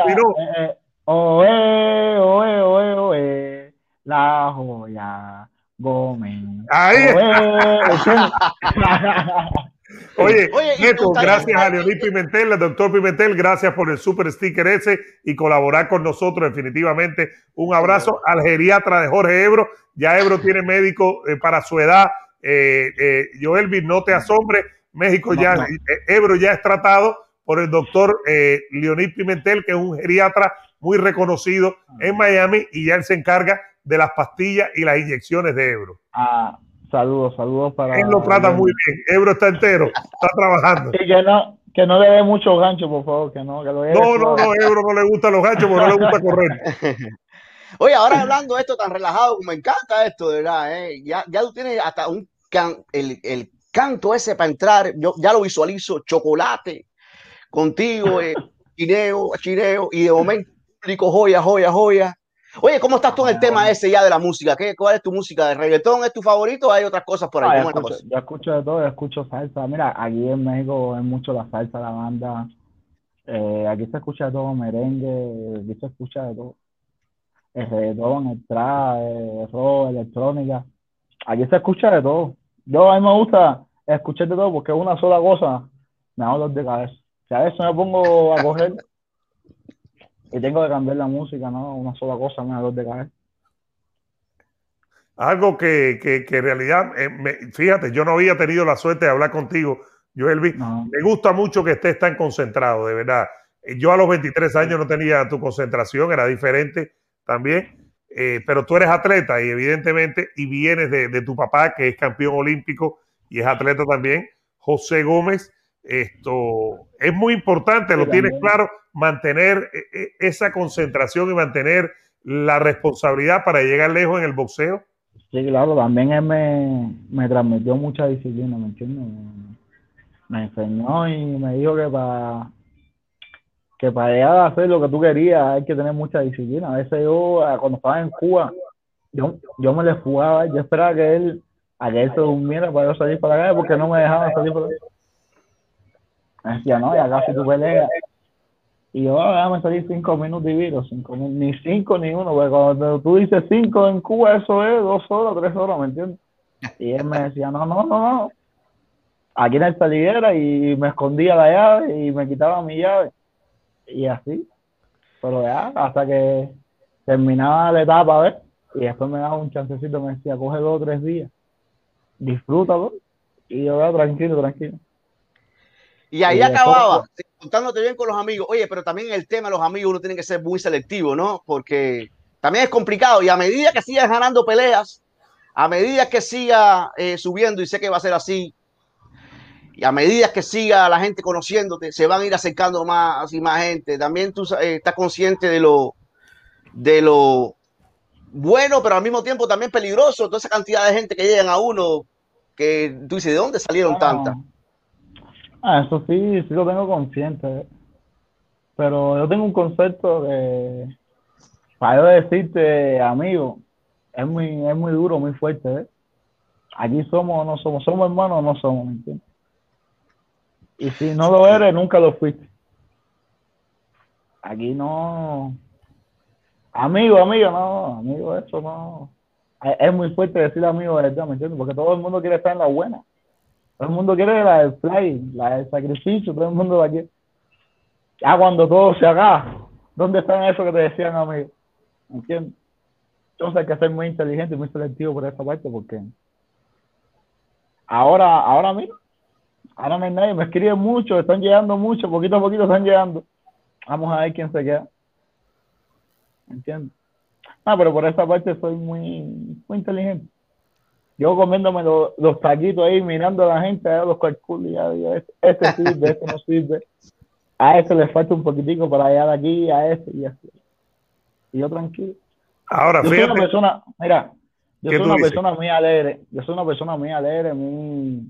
Oe, oe, oe, oe. La joya. Gómez. Ahí Oye, gracias a Leonel Pimentel, al doctor Pimentel, gracias por el super sticker ese y colaborar con nosotros definitivamente. Un abrazo al geriatra de Jorge Ebro. Ya Ebro tiene médico eh, para su edad. Eh, eh, Joelvis, no te asombre, México ya, Ebro ya es tratado por el doctor eh, Leonid Pimentel, que es un geriatra muy reconocido en Miami y ya él se encarga de las pastillas y las inyecciones de Ebro. Ah, saludos, saludos para... Él lo trata muy bien, Ebro está entero, está trabajando. Que no, que no le dé muchos ganchos, por favor, que no, que lo No, no, no, Ebro no le gustan los ganchos porque no le gusta correr. Oye, ahora hablando de esto tan relajado, me encanta esto, de verdad, ¿eh? ya, ya tú tienes hasta un can, el, el canto ese para entrar, yo ya lo visualizo, chocolate, contigo, eh, chineo, chineo, y de momento público, joya, joya, joya. Oye, ¿cómo estás tú en el tema ese ya de la música? ¿Qué, ¿Cuál es tu música? ¿De reggaetón es tu favorito o hay otras cosas por ahí? yo, escucho, yo, escucho, de todo, yo escucho salsa. Mira, aquí en México es mucho la salsa, la banda. Eh, aquí se escucha de todo, merengue, aquí se escucha de todo. El reggaetón, el trap, el rock, electrónica. Aquí se escucha de todo. Yo a mí me gusta escuchar de todo porque es una sola cosa, me hago dolor de cabeza. Si a veces me pongo a coger y tengo que cambiar la música, ¿no? Una sola cosa me da dolor de cabeza. Algo que, que, que en realidad, eh, me, fíjate, yo no había tenido la suerte de hablar contigo, Joelvi. No. Me gusta mucho que estés tan concentrado, de verdad. Yo a los 23 años no tenía tu concentración, era diferente también. Eh, pero tú eres atleta y evidentemente, y vienes de, de, tu papá, que es campeón olímpico y es atleta también, José Gómez. Esto es muy importante, lo tienes claro, mantener eh, esa concentración y mantener la responsabilidad para llegar lejos en el boxeo. Sí, claro, también él me, me transmitió mucha disciplina, ¿me entiendes? Me, me enseñó y me dijo que para que para llegar a hacer lo que tú querías hay que tener mucha disciplina. A veces yo, cuando estaba en Cuba, yo, yo me le jugaba, yo esperaba que él, a que él se durmiera para yo salir para acá, porque no me dejaba salir para acá. Me decía, no, y acá si tú peleas. Y yo, ah, déjame salir cinco minutos y viro, cinco, ni cinco ni uno, porque cuando tú dices cinco en Cuba, eso es dos horas, tres horas, ¿me entiendes? Y él me decía, no, no, no, no. Aquí en el salidera y me escondía la llave y me quitaba mi llave y así. Pero ya, hasta que terminaba la etapa, ¿ves? Y después me daba un chancecito, me decía, coge dos o tres días, disfrútalo. Y yo, ya, tranquilo, tranquilo. Y ahí y acababa, después, contándote bien con los amigos. Oye, pero también el tema de los amigos uno tiene que ser muy selectivo, ¿no? Porque también es complicado. Y a medida que sigas ganando peleas, a medida que siga eh, subiendo, y sé que va a ser así, y a medida que siga la gente conociéndote, se van a ir acercando más y más gente. También tú eh, estás consciente de lo, de lo bueno, pero al mismo tiempo también peligroso, toda esa cantidad de gente que llegan a uno, que tú dices, ¿de dónde salieron tantas? Ah, eso sí, sí lo tengo consciente. Pero yo tengo un concepto de, para yo decirte, amigo, es muy, es muy duro, muy fuerte. ¿eh? Aquí somos o no somos, somos hermanos o no somos, ¿me entiendes? Y si no lo eres, nunca lo fuiste. Aquí no. Amigo, amigo, no, amigo, eso no. Es muy fuerte decir amigo verdad, ¿me entiendes? Porque todo el mundo quiere estar en la buena. Todo el mundo quiere la del play, la del sacrificio, todo el mundo la quiere. Ya cuando todo se haga, ¿dónde están esos que te decían amigo? ¿Me entiendes? Entonces hay que ser muy inteligente y muy selectivo por esa parte porque ahora, ahora mira, ahora no hay nadie, me escriben mucho, están llegando mucho, poquito a poquito están llegando. Vamos a ver quién se queda. ¿Entiendes? Ah, pero por esa parte soy muy, muy inteligente. Yo comiéndome los, los taquitos ahí, mirando a la gente, a los calculos, ya digo, este, este sirve, este no sirve. A este le falta un poquitico para allá de aquí, a este y así. Y yo tranquilo. Ahora, yo fíjate. Soy una persona, mira, yo soy una dices? persona muy alegre. Yo soy una persona muy alegre, muy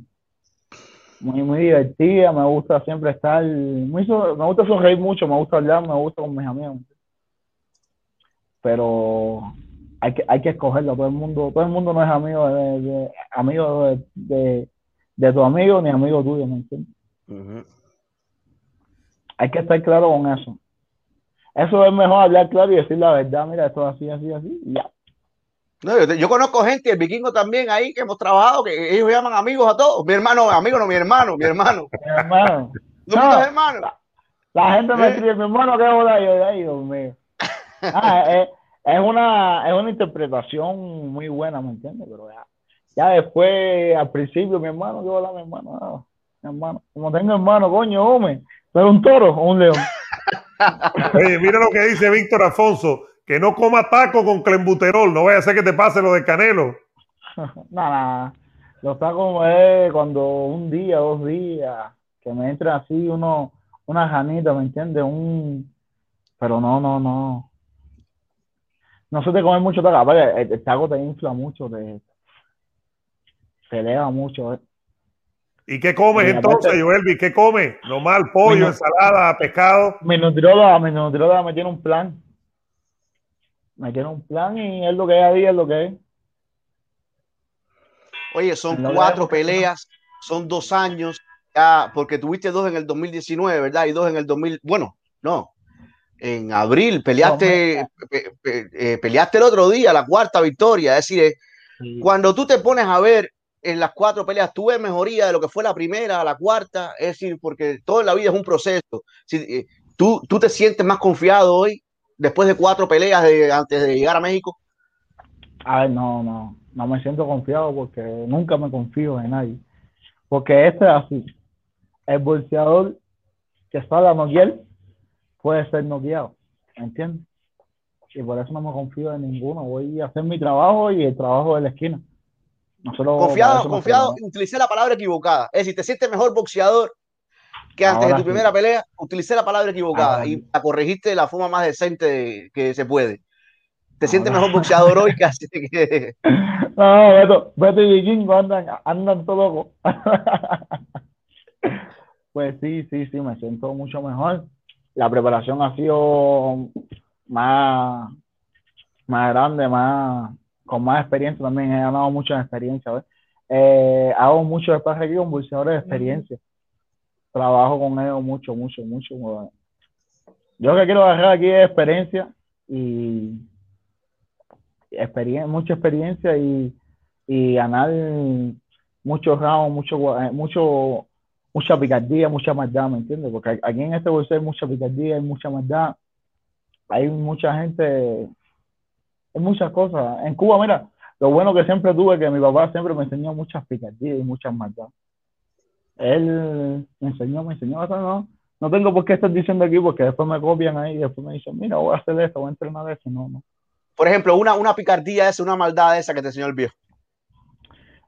muy, muy divertida, me gusta siempre estar, muy, me gusta sonreír mucho, me gusta hablar, me gusta con mis amigos. Pero hay que, hay que escogerlo, todo el mundo, todo el mundo no es amigo de, de amigo de, de, de, tu amigo ni amigo tuyo, ¿me entiendes? Uh -huh. Hay que estar claro con eso. Eso es mejor hablar claro y decir la verdad, mira, esto es así, así, así, y ya. No, yo, yo, conozco gente, el vikingo también ahí, que hemos trabajado, que ellos llaman amigos a todos. Mi hermano, amigo, no, mi hermano, mi hermano. mi hermano. ¿Tú no, hermano? La, la, gente me escribe, mi hermano, ¿qué bola yo? Ay, Dios mío. Ah, es, es, una, es una interpretación muy buena, ¿me entiendes? Pero ya, ya después, al principio, mi hermano, ¿qué bola, mi hermano? No. hermano. Como tengo hermano, coño, hombre. ¿Pero un toro o un león? Oye, mira lo que dice Víctor Afonso, que no coma taco con clembuterol, no vaya a ser que te pase lo de Canelo. Nada, los tacos es cuando un día, dos días, que me entra así uno, una janita, ¿me entiendes? Un, pero no, no, no. No se te come mucho taco, el, el taco te infla mucho, te, te eleva mucho. ¿eh? ¿Y qué comes entonces, Joelvi? ¿Qué comes? Normal, pollo, ensalada, pescado. Mi nutrióloga, mi nutrióloga me tiene un plan. Me tiene un plan y es lo que es a día, es lo que es. Oye, son cuatro peleas, son dos años, ya, porque tuviste dos en el 2019, ¿verdad? Y dos en el 2000, bueno, no, en abril peleaste, eh, peleaste el otro día, la cuarta victoria, es decir, cuando tú te pones a ver en las cuatro peleas tuve mejoría de lo que fue la primera a la cuarta, es decir, porque toda la vida es un proceso. Si, eh, ¿tú, ¿Tú te sientes más confiado hoy, después de cuatro peleas de, antes de llegar a México? A ver, no, no, no me siento confiado porque nunca me confío en nadie. Porque este es así. El bolseador que está a noquear puede ser noqueado, ¿me entiendes? Y por eso no me confío en ninguno. Voy a hacer mi trabajo y el trabajo de la esquina confiado, confiado, utilicé la palabra equivocada. Es decir, te sientes mejor boxeador que antes de tu primera pelea, utilicé la palabra equivocada y la corregiste de la forma más decente que se puede. Te sientes mejor boxeador hoy que hace que. No, Beto, Beto y Vikingo andan, andan todo loco. pues sí, sí, sí, me siento mucho mejor. La preparación ha sido más, más grande, más, con más experiencia también, he ganado mucha experiencia. Eh, hago mucho después aquí con bolseadores de experiencia. Trabajo con ellos mucho, mucho, mucho. Yo lo que quiero agarrar aquí es experiencia y experiencia, mucha experiencia y, y ganar muchos rounds, mucho, eh, mucho, mucha picardía, mucha maldad, ¿me entiendes? Porque aquí en este bolseo hay mucha picardía, hay mucha maldad. Hay mucha gente muchas cosas. En Cuba, mira, lo bueno que siempre tuve que mi papá siempre me enseñó muchas picardías y muchas maldades. Él me enseñó, me enseñó, no, no tengo por qué estar diciendo aquí porque después me copian ahí y después me dicen, mira, voy a hacer esto, voy a entrenar eso, no, no. Por ejemplo, una, una picardía es una maldad esa que te enseñó el viejo.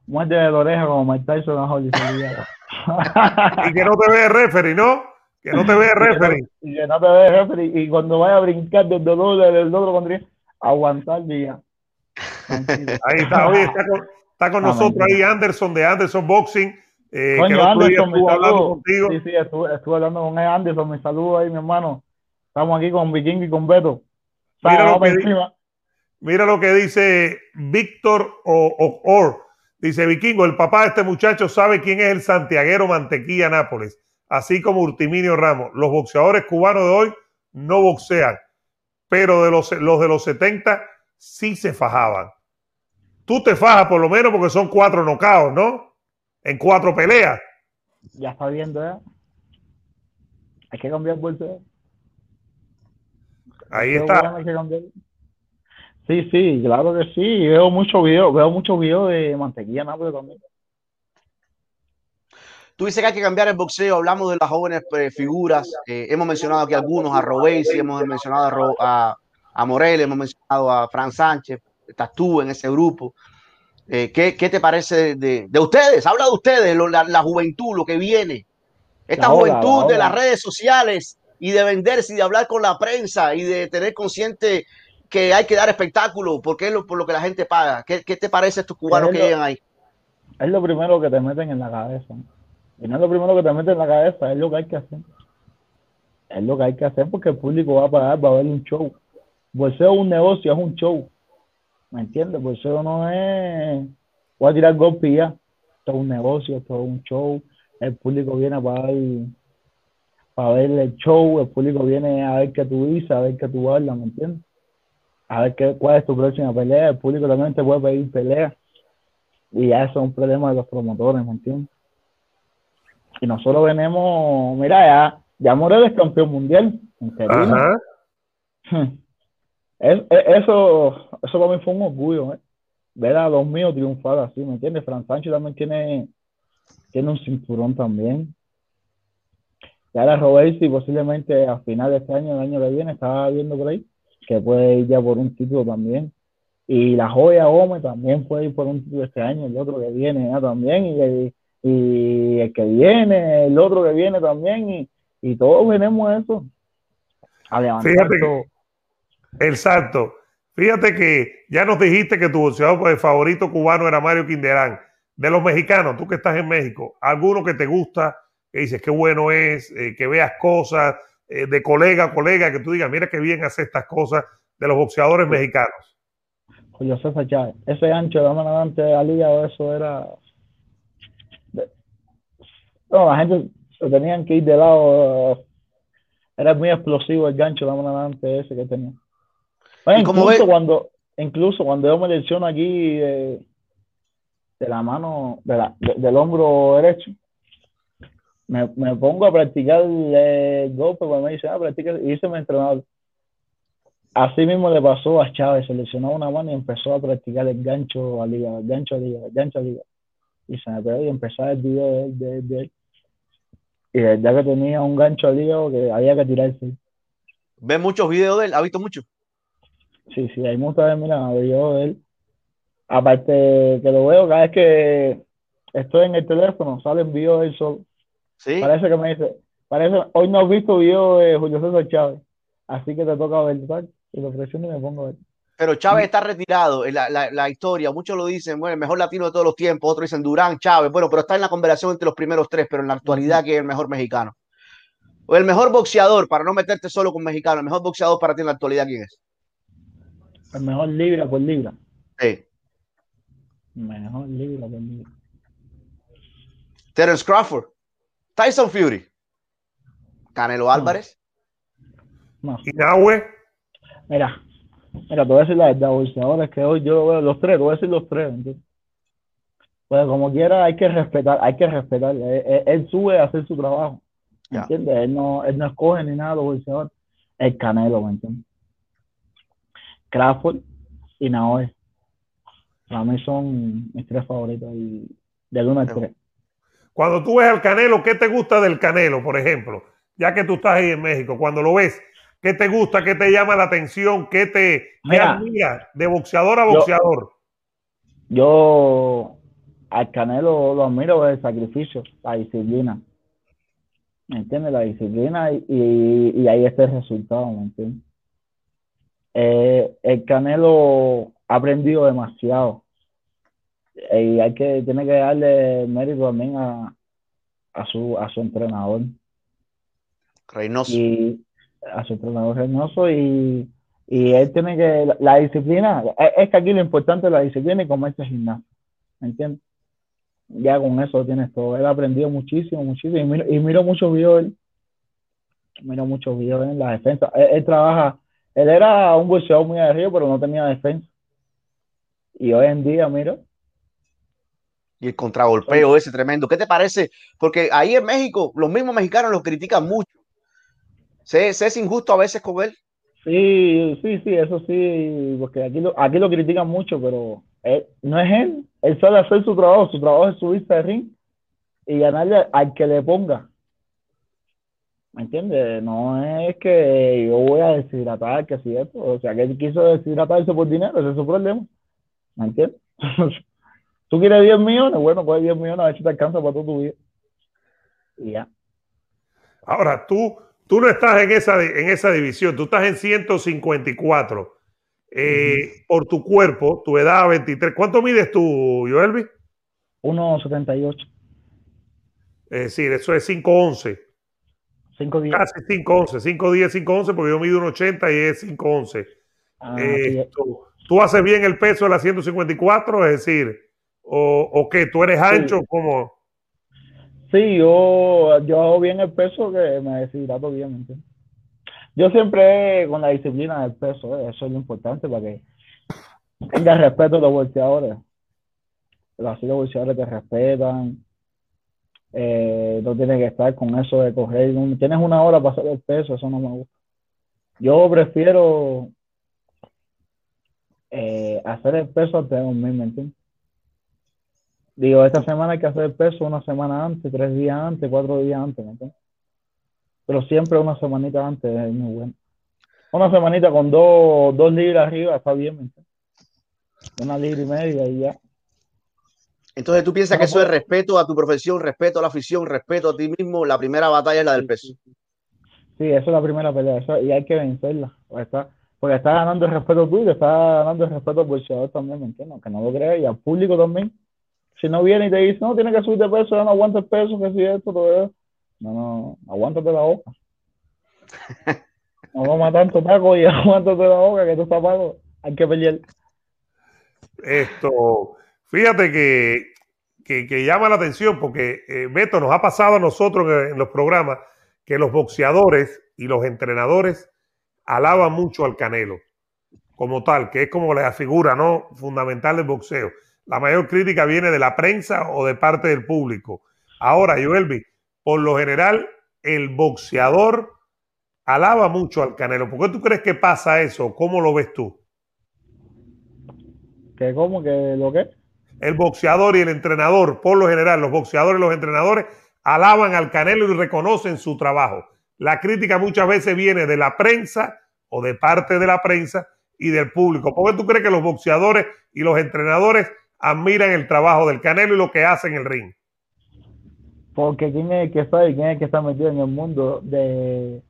Muerte de la oreja como Mike Tyson y que no te ve referee, ¿no? Que no te ve referee. Y que no te ve referee. Y cuando vaya a brincar del dolor del dolor contra aguantar día. Ahí está, hoy está con, nosotros ahí Anderson de Anderson Boxing. Eh, Coño, Anderson, estuvo hablando contigo. Sí, sí, estuve, estuve, hablando con Anderson, me saludo ahí, mi hermano. Estamos aquí con Viking y con Beto. Mira lo, que, mira lo, que, dice Víctor Or. Dice Vikingo, el papá de este muchacho sabe quién es el santiaguero Mantequilla Nápoles, así como Urtiminio Ramos. Los boxeadores cubanos de hoy no boxean pero de los, los de los 70 sí se fajaban. Tú te fajas por lo menos porque son cuatro nocaos, ¿no? En cuatro peleas. Ya está viendo, ¿eh? Hay que cambiar bolso. Ahí está. Sí, sí, claro que sí. Veo muchos videos, veo muchos videos de mantequilla Nápoles también. Tú dices que hay que cambiar el boxeo, hablamos de las jóvenes eh, figuras, eh, hemos mencionado aquí algunos, a Robesi, hemos mencionado a, a, Morel, hemos mencionado a Fran Sánchez, estás tú en ese grupo. Eh, ¿qué, ¿qué, te parece de, de, ustedes? Habla de ustedes, la, juventud, lo que viene. Esta juventud de las redes sociales y de venderse y de hablar con la prensa y de tener consciente que hay que dar espectáculo porque es lo, por lo que la gente paga. ¿Qué, qué te parece estos cubanos que llegan ahí? Es lo primero que te meten en la cabeza. Y no es lo primero que te mete en la cabeza, es lo que hay que hacer. Es lo que hay que hacer porque el público va a pagar, va a ver un show. Bolseo es un negocio, es un show. ¿Me entiendes? Bolseo no es. Voy a tirar golpe ya. Esto es un negocio, esto es un show. El público viene a pagar para ver el show. El público viene a ver qué tú dices, a ver qué tú hablas, ¿me entiendes? A ver qué, cuál es tu próxima pelea. El público también te puede pedir pelea. Y ya eso es un problema de los promotores, ¿me entiendes? Y nosotros venimos, mira, ya, ya Morel es campeón mundial. Ajá. eso, eso para mí fue un orgullo, ¿eh? ver a los míos triunfar así, ¿me entiendes? Fran Sánchez también tiene tiene un cinturón también. Ya la Roberts y posiblemente a final de este año, el año que viene, estaba viendo por ahí, que puede ir ya por un título también. Y la joya Gómez también puede ir por un título este año, el otro que viene ya también, y, y el que viene, el otro que viene también, y, y todos venimos eso. Fíjate que, el salto. Fíjate que ya nos dijiste que tu boxeador favorito cubano era Mario Quinderán. De los mexicanos, tú que estás en México, ¿alguno que te gusta, que dices qué bueno es, eh, que veas cosas eh, de colega a colega, que tú digas, mira qué bien hace estas cosas de los boxeadores mexicanos? José Chávez, ese ancho de adelante de la liga, eso era. No, la gente se tenían que ir de lado. Era muy explosivo el gancho de adelante ese que tenía. incluso, cuando, incluso cuando yo me lesiono aquí de, la mano, de la, del hombro derecho, me, me, pongo a practicar el golpe, porque me dice, ah, practica, y hice mi entrenador. Así mismo le pasó a Chávez, se lesionó una mano y empezó a practicar el gancho a liga, el gancho a liga, el gancho a liga. Y se me pegó y empezó el video de él, de, él. Y ya que tenía un gancho a liga que había que tirarse. ¿Ve muchos videos de él? ¿Ha visto muchos? Sí, sí, hay muchos videos de él. Aparte que lo veo cada vez que estoy en el teléfono, salen videos de él solo. Sí. Parece que me dice, parece, hoy no has visto videos de Julio César Chávez, así que te toca ver, y lo presiono y me pongo a ver. Pero Chávez está retirado en la, la, la, historia. Muchos lo dicen, bueno, el mejor latino de todos los tiempos. Otros dicen Durán, Chávez. Bueno, pero está en la conversación entre los primeros tres, pero en la actualidad, que es el mejor mexicano? O el mejor boxeador, para no meterte solo con mexicano, el mejor boxeador para ti en la actualidad, ¿quién es? El mejor libra por libra. Sí. Mejor libra por libra. Terence Crawford. Tyson Fury. Canelo Álvarez. No. Inahue. Mira, mira, te voy a decir la verdad, ahora es que hoy yo veo los tres, te voy a decir los tres, Pues como quiera hay que respetar, hay que respetar. Él, sube a hacer su trabajo, ¿me entiendes? Él no, él no escoge ni nada los bolseadores. El Canelo, ¿me entiendes? Crawford y Naoe. Para mí son mis tres favoritos y de uno al tres. Cuando tú ves al Canelo, ¿qué te gusta del Canelo, por ejemplo? Ya que tú estás ahí en México, cuando lo ves, ¿Qué te gusta? ¿Qué te llama la atención? ¿Qué te admira de boxeador a boxeador? Yo, al Canelo lo admiro por el sacrificio, la disciplina. ¿Me entiendes? La disciplina y, y, ahí está el resultado, ¿me entiendes? Eh, el Canelo ha aprendido demasiado y hay que tiene que darle mérito también a, a su a su entrenador Reynoso a su entrenador Reynoso y, y él tiene que, la, disciplina, es, que aquí lo importante es la disciplina y como este gimnasio, ¿me entiendes? Ya con eso tienes todo. Él ha aprendido muchísimo, muchísimo y miro, y miro muchos videos, miro muchos videos en la defensa. Él, trabaja, él era un boxeador muy arriba, pero no tenía defensa. Y hoy en día, mira, y el contragolpeo ese tremendo. ¿Qué te parece? Porque ahí en México, los mismos mexicanos lo critican mucho. ¿Se, es injusto a veces con él? Sí, sí, sí, eso sí, porque aquí lo, aquí lo critican mucho, pero no es él. Él sabe hacer su trabajo, su trabajo es subirse al ring y ganarle al que le ponga. ¿Me entiendes? No es que yo voy a deshidratar, que si esto, o sea, que él quiso deshidratarse por dinero, ese es su problema. ¿Me entiendes? Tú quieres 10 millones, bueno, pues 10 millones a ver si te alcanza para toda tu vida. Y ya. Ahora, tú, Tú no estás en esa, en esa división, tú estás en 154. Eh, por tu cuerpo, tu edad 23. ¿Cuánto mides tú, Joelvi? 1,78. Es decir, eso es 5'11. 5'10. Casi 5'11, 5'10, 5'11, porque yo mido 1,80 y es 5'11. Ah, eh, tú, tú, haces bien el peso de la 154, es decir, o, o qué, tú eres ancho, como Sí, yo, yo hago bien el peso que me deshidrato bien, Yo siempre con la disciplina del peso, eh, eso es lo importante para que tengas respeto a los bolseadores. Así los bolseadores te respetan. Eh, no tienes que estar con eso de coger. tienes una hora para hacer el peso, eso no me gusta. Yo prefiero eh, hacer el peso antes de dormir, ¿me entiendes? Digo, esta semana hay que hacer peso una semana antes, tres días antes, cuatro días antes, Pero siempre una semanita antes es muy bueno. Una semanita con dos, dos libras arriba está bien, Una libra y media y ya. Entonces tú piensas que eso es respeto a tu profesión, respeto a la afición, respeto a ti mismo. La primera batalla es la del peso. Sí, esa es la primera pelea y hay que vencerla. Porque está, porque está ganando el respeto tuyo, está ganando el respeto al bolseador también, ¿me entiendes? Que no lo creas y al público también. Si no viene y te dice, no, tiene que subir de peso, ya no aguanta el peso, que si esto, todo eso. No, no, aguántate la boca. No vamos a tanto taco y aguántate la boca que tú estás pago. Hay que pelear. Esto, fíjate que, que, llama la atención porque, eh, Beto, nos ha pasado a nosotros en los programas que los boxeadores y los entrenadores alaban mucho al Canelo como tal, que es como la figura no fundamental del boxeo. La mayor crítica viene de la prensa o de parte del público. Ahora, Joelvi, por lo general, el boxeador alaba mucho al Canelo. ¿Por qué tú crees que pasa eso? ¿Cómo lo ves tú? ¿Qué cómo? ¿Que lo qué? El boxeador y el entrenador, por lo general, los boxeadores y los entrenadores alaban al Canelo y reconocen su trabajo. La crítica muchas veces viene de la prensa o de parte de la prensa y del público. ¿Por qué tú crees que los boxeadores y los entrenadores admiran el trabajo del Canelo y lo que hace en el ring? Porque quién es el que sabe, quién es el que está metido en el mundo de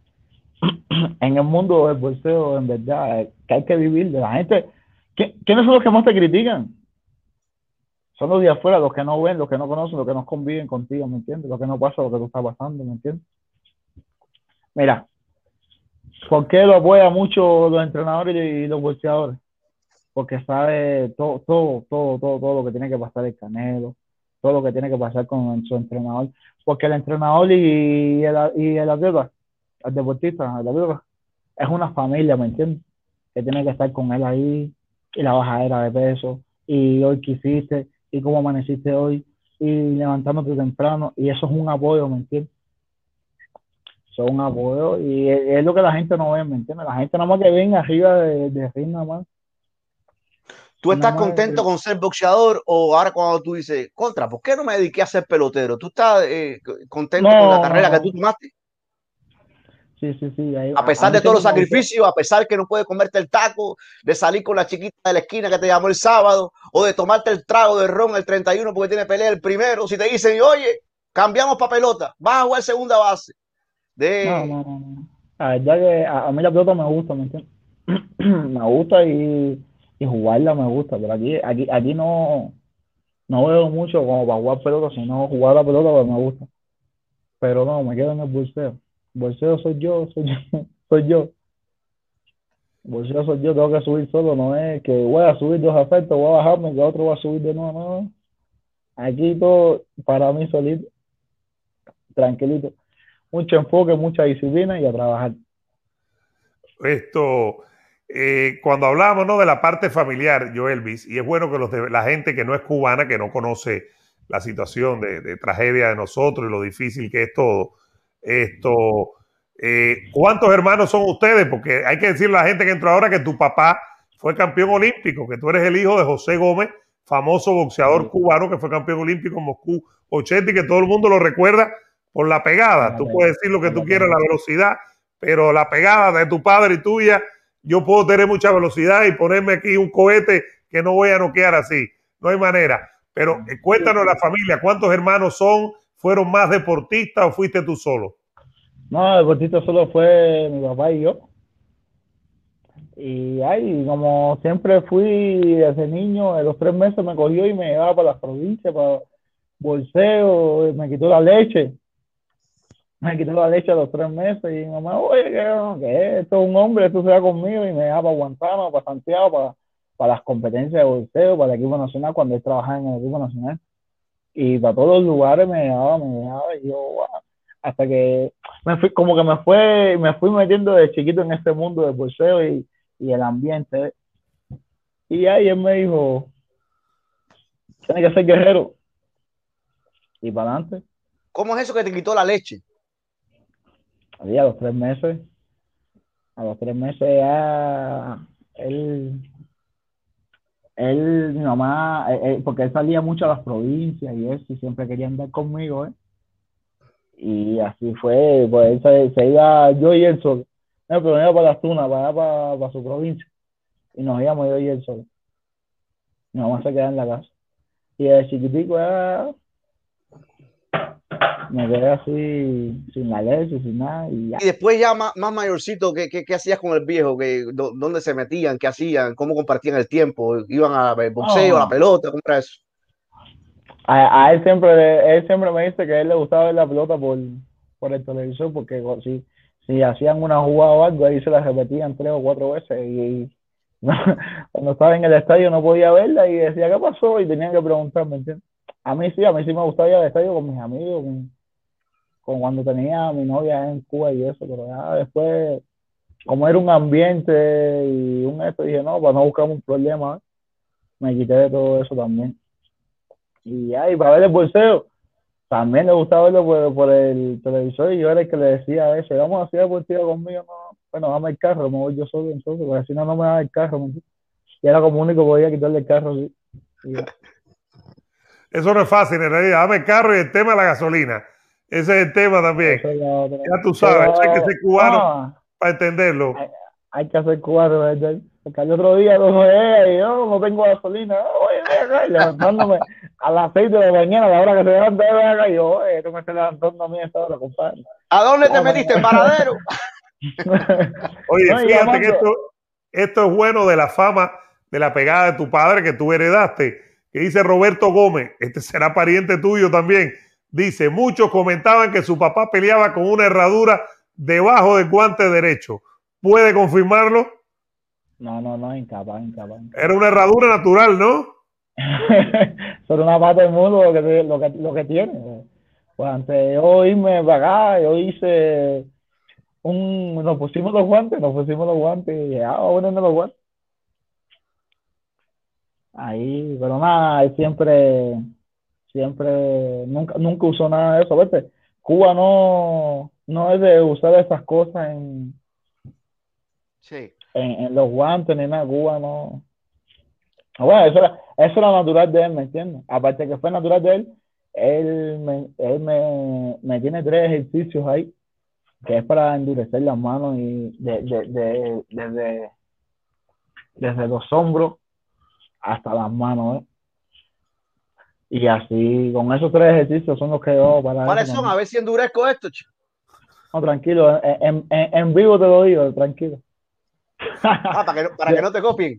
en el mundo del boxeo, en verdad, que hay que vivir de la gente. ¿Quiénes son los que más te critican? Son los de afuera, los que no ven, los que no conocen, los que no conviven contigo, ¿me entiendes? Lo que no pasa, lo que tú estás pasando, ¿me entiendes? Mira, ¿por qué lo apoya mucho los entrenadores y los boxeadores? Porque sabe todo, todo, todo, todo, todo lo que tiene que pasar el Canelo, todo lo que tiene que pasar con su entrenador. Porque el entrenador y el, y el atleta al deportista, es una familia, ¿me entiendes? Que tiene que estar con él ahí, y la bajadera de peso, y hoy qué hiciste, y cómo amaneciste hoy, y levantándote temprano, y eso es un apoyo, ¿me entiendes? Eso es un apoyo, y es, lo que la gente no ve, ¿me entiendes? La gente nada más que ven arriba de, de nada más. ¿Tú estás contento con ser boxeador o ahora cuando tú dices, contra, ¿por qué no me dediqué a ser pelotero? ¿Tú estás eh, contento con la carrera que tú tomaste? Sí, sí, sí. a pesar de todos los sacrificios, a pesar que no puedes comerte el taco, de salir con la chiquita de la esquina que te llamó el sábado, o de tomarte el trago de ron el 31 porque tiene pelea el primero, si te dicen, oye, cambiamos para pelota, vas a jugar segunda base. De... No, no, no. A, que a, mí la pelota me gusta, ¿me entiendes? me gusta y, y, jugarla me gusta, pero aquí, aquí, aquí no, no veo mucho como para jugar pelota, sino jugar la pelota pues me gusta. Pero no, me quedo en el bolseo. Bolseo soy yo, soy yo, soy yo. Bolseo soy yo, tengo que subir solo, no es que voy a subir dos afectos, voy a bajarme, que otro va a subir de nuevo, no. Aquí todo para mí solito, tranquilito. Mucho enfoque, mucha disciplina y a trabajar. Esto, eh, cuando hablamos ¿no? de la parte familiar, yo Elvis, y es bueno que los de, la gente que no es cubana, que no conoce la situación de, de tragedia de nosotros y lo difícil que es todo, esto, eh, ¿Cuántos hermanos son ustedes? Porque hay que decirle a la gente que entró ahora que tu papá fue campeón olímpico, que tú eres el hijo de José Gómez, famoso boxeador cubano que fue campeón olímpico en Moscú 80 y que todo el mundo lo recuerda por la pegada. Tú puedes decir lo que tú quieras, la velocidad, pero la pegada de tu padre y tuya, yo puedo tener mucha velocidad y ponerme aquí un cohete que no voy a noquear así. No hay manera. Pero cuéntanos la familia, ¿cuántos hermanos son? ¿Fueron más deportistas o fuiste tú solo? No, deportista solo fue mi papá y yo. Y ahí, como siempre fui desde niño, a los tres meses me cogió y me llevaba para las provincias, para bolseo, me quitó la leche. Me quitó la leche a los tres meses y mi mamá, oye, ¿qué, esto es un hombre, esto se va conmigo y me llevaba para Guantánamo, para Santiago, para, las competencias de bolseo, para el equipo nacional, cuando él trabajaba en el equipo nacional y para todos los lugares me dejaba, me dejaba, y yo, hasta que me fui, como que me fue, me fui metiendo de chiquito en este mundo del boxeo y, y el ambiente. Y ahí él me dijo, tiene que ser guerrero. Y para adelante. ¿Cómo es eso que te quitó la leche? A los tres meses. A los tres meses ya él él, mi mamá, eh, eh, porque él salía mucho a las provincias y eso, y siempre quería andar conmigo, ¿eh? Y así fue, pues él se, iba, yo y él solo. No, pero iba para las tunas, para, para, para su provincia. Y nos íbamos yo y él solo. Mi mamá se quedaba en la casa. Y el chiquitico era me quedé así sin la leche, sin nada. Y, después ya más, mayorcito, ¿qué, qué, hacías con el viejo? ¿Qué, ¿Dónde se metían? ¿Qué hacían? ¿Cómo compartían el tiempo? ¿Iban a boxeo, a la pelota? ¿Cómo era eso? A, él siempre él siempre me dice que a él le gustaba ver la pelota por, por el televisor, porque si, si hacían una jugada o algo, ahí se la repetían tres o cuatro veces. Y, cuando estaba en el estadio no podía verla y decía, ¿qué pasó? Y tenía que preguntarme, ¿entiendes? A mí sí, a mí sí me gustaba ir al estadio con mis amigos, con, cuando tenía a mi novia en Cuba y eso, pero ya después, como era un ambiente y un esto, dije, no, para no buscar un problema, me quité de todo eso también. Y ahí, para ver el bolseo, también le gustaba verlo por, el televisor y yo era el que le decía eso, vamos a hacer deportivo conmigo, no, bueno, dame el carro, me voy yo solo entonces, porque si no, no me da el carro, y era como único podía quitarle el carro, sí. Eso no es fácil, en realidad. Dame el carro y el tema de la gasolina. Ese es el tema también. ya tú sabes, hay que ser cubano para entenderlo. Hay, que ser cubano, ¿verdad? Porque el otro día no y yo no tengo gasolina. Oye, levantándome a las 6 de la mañana, a la hora que se levanta, y yo, oye, tú me estás levantando a mí a esta hora, compadre. ¿A dónde te metiste, en paradero? Oye, fíjate que esto, esto es bueno de la fama, de la pegada de tu padre que tú heredaste que dice Roberto Gómez, este será pariente tuyo también. Dice, muchos comentaban que su papá peleaba con una herradura debajo del guante derecho. ¿Puede confirmarlo? No, no, no, incapaz, incapaz. Era una herradura natural, ¿no? Era una pata del mundo lo que, lo que, lo que tiene. Pues antes de yo irme para acá, yo hice un, nos pusimos los guantes, nos pusimos los guantes y ya, vamos a los guantes ahí, pero nada, él siempre, siempre, nunca, nunca usó nada de eso, ¿viste? Cuba no, no es de usar esas cosas en, sí. en, los guantes ni nada, Cuba no. Bueno, eso era, eso era natural de él, ¿me entiendes? Aparte que fue natural de él, él me, él me, me tiene tres ejercicios ahí, que es para endurecer las manos y de, de, de, desde, desde los hombros hasta las manos, ¿eh? Y así, con esos tres ejercicios son los que yo para. ¿Cuáles son? A ver si endurezco esto, chico. No, tranquilo, en, en, en, vivo te lo digo, tranquilo. Ah, para, que, para que no te copien.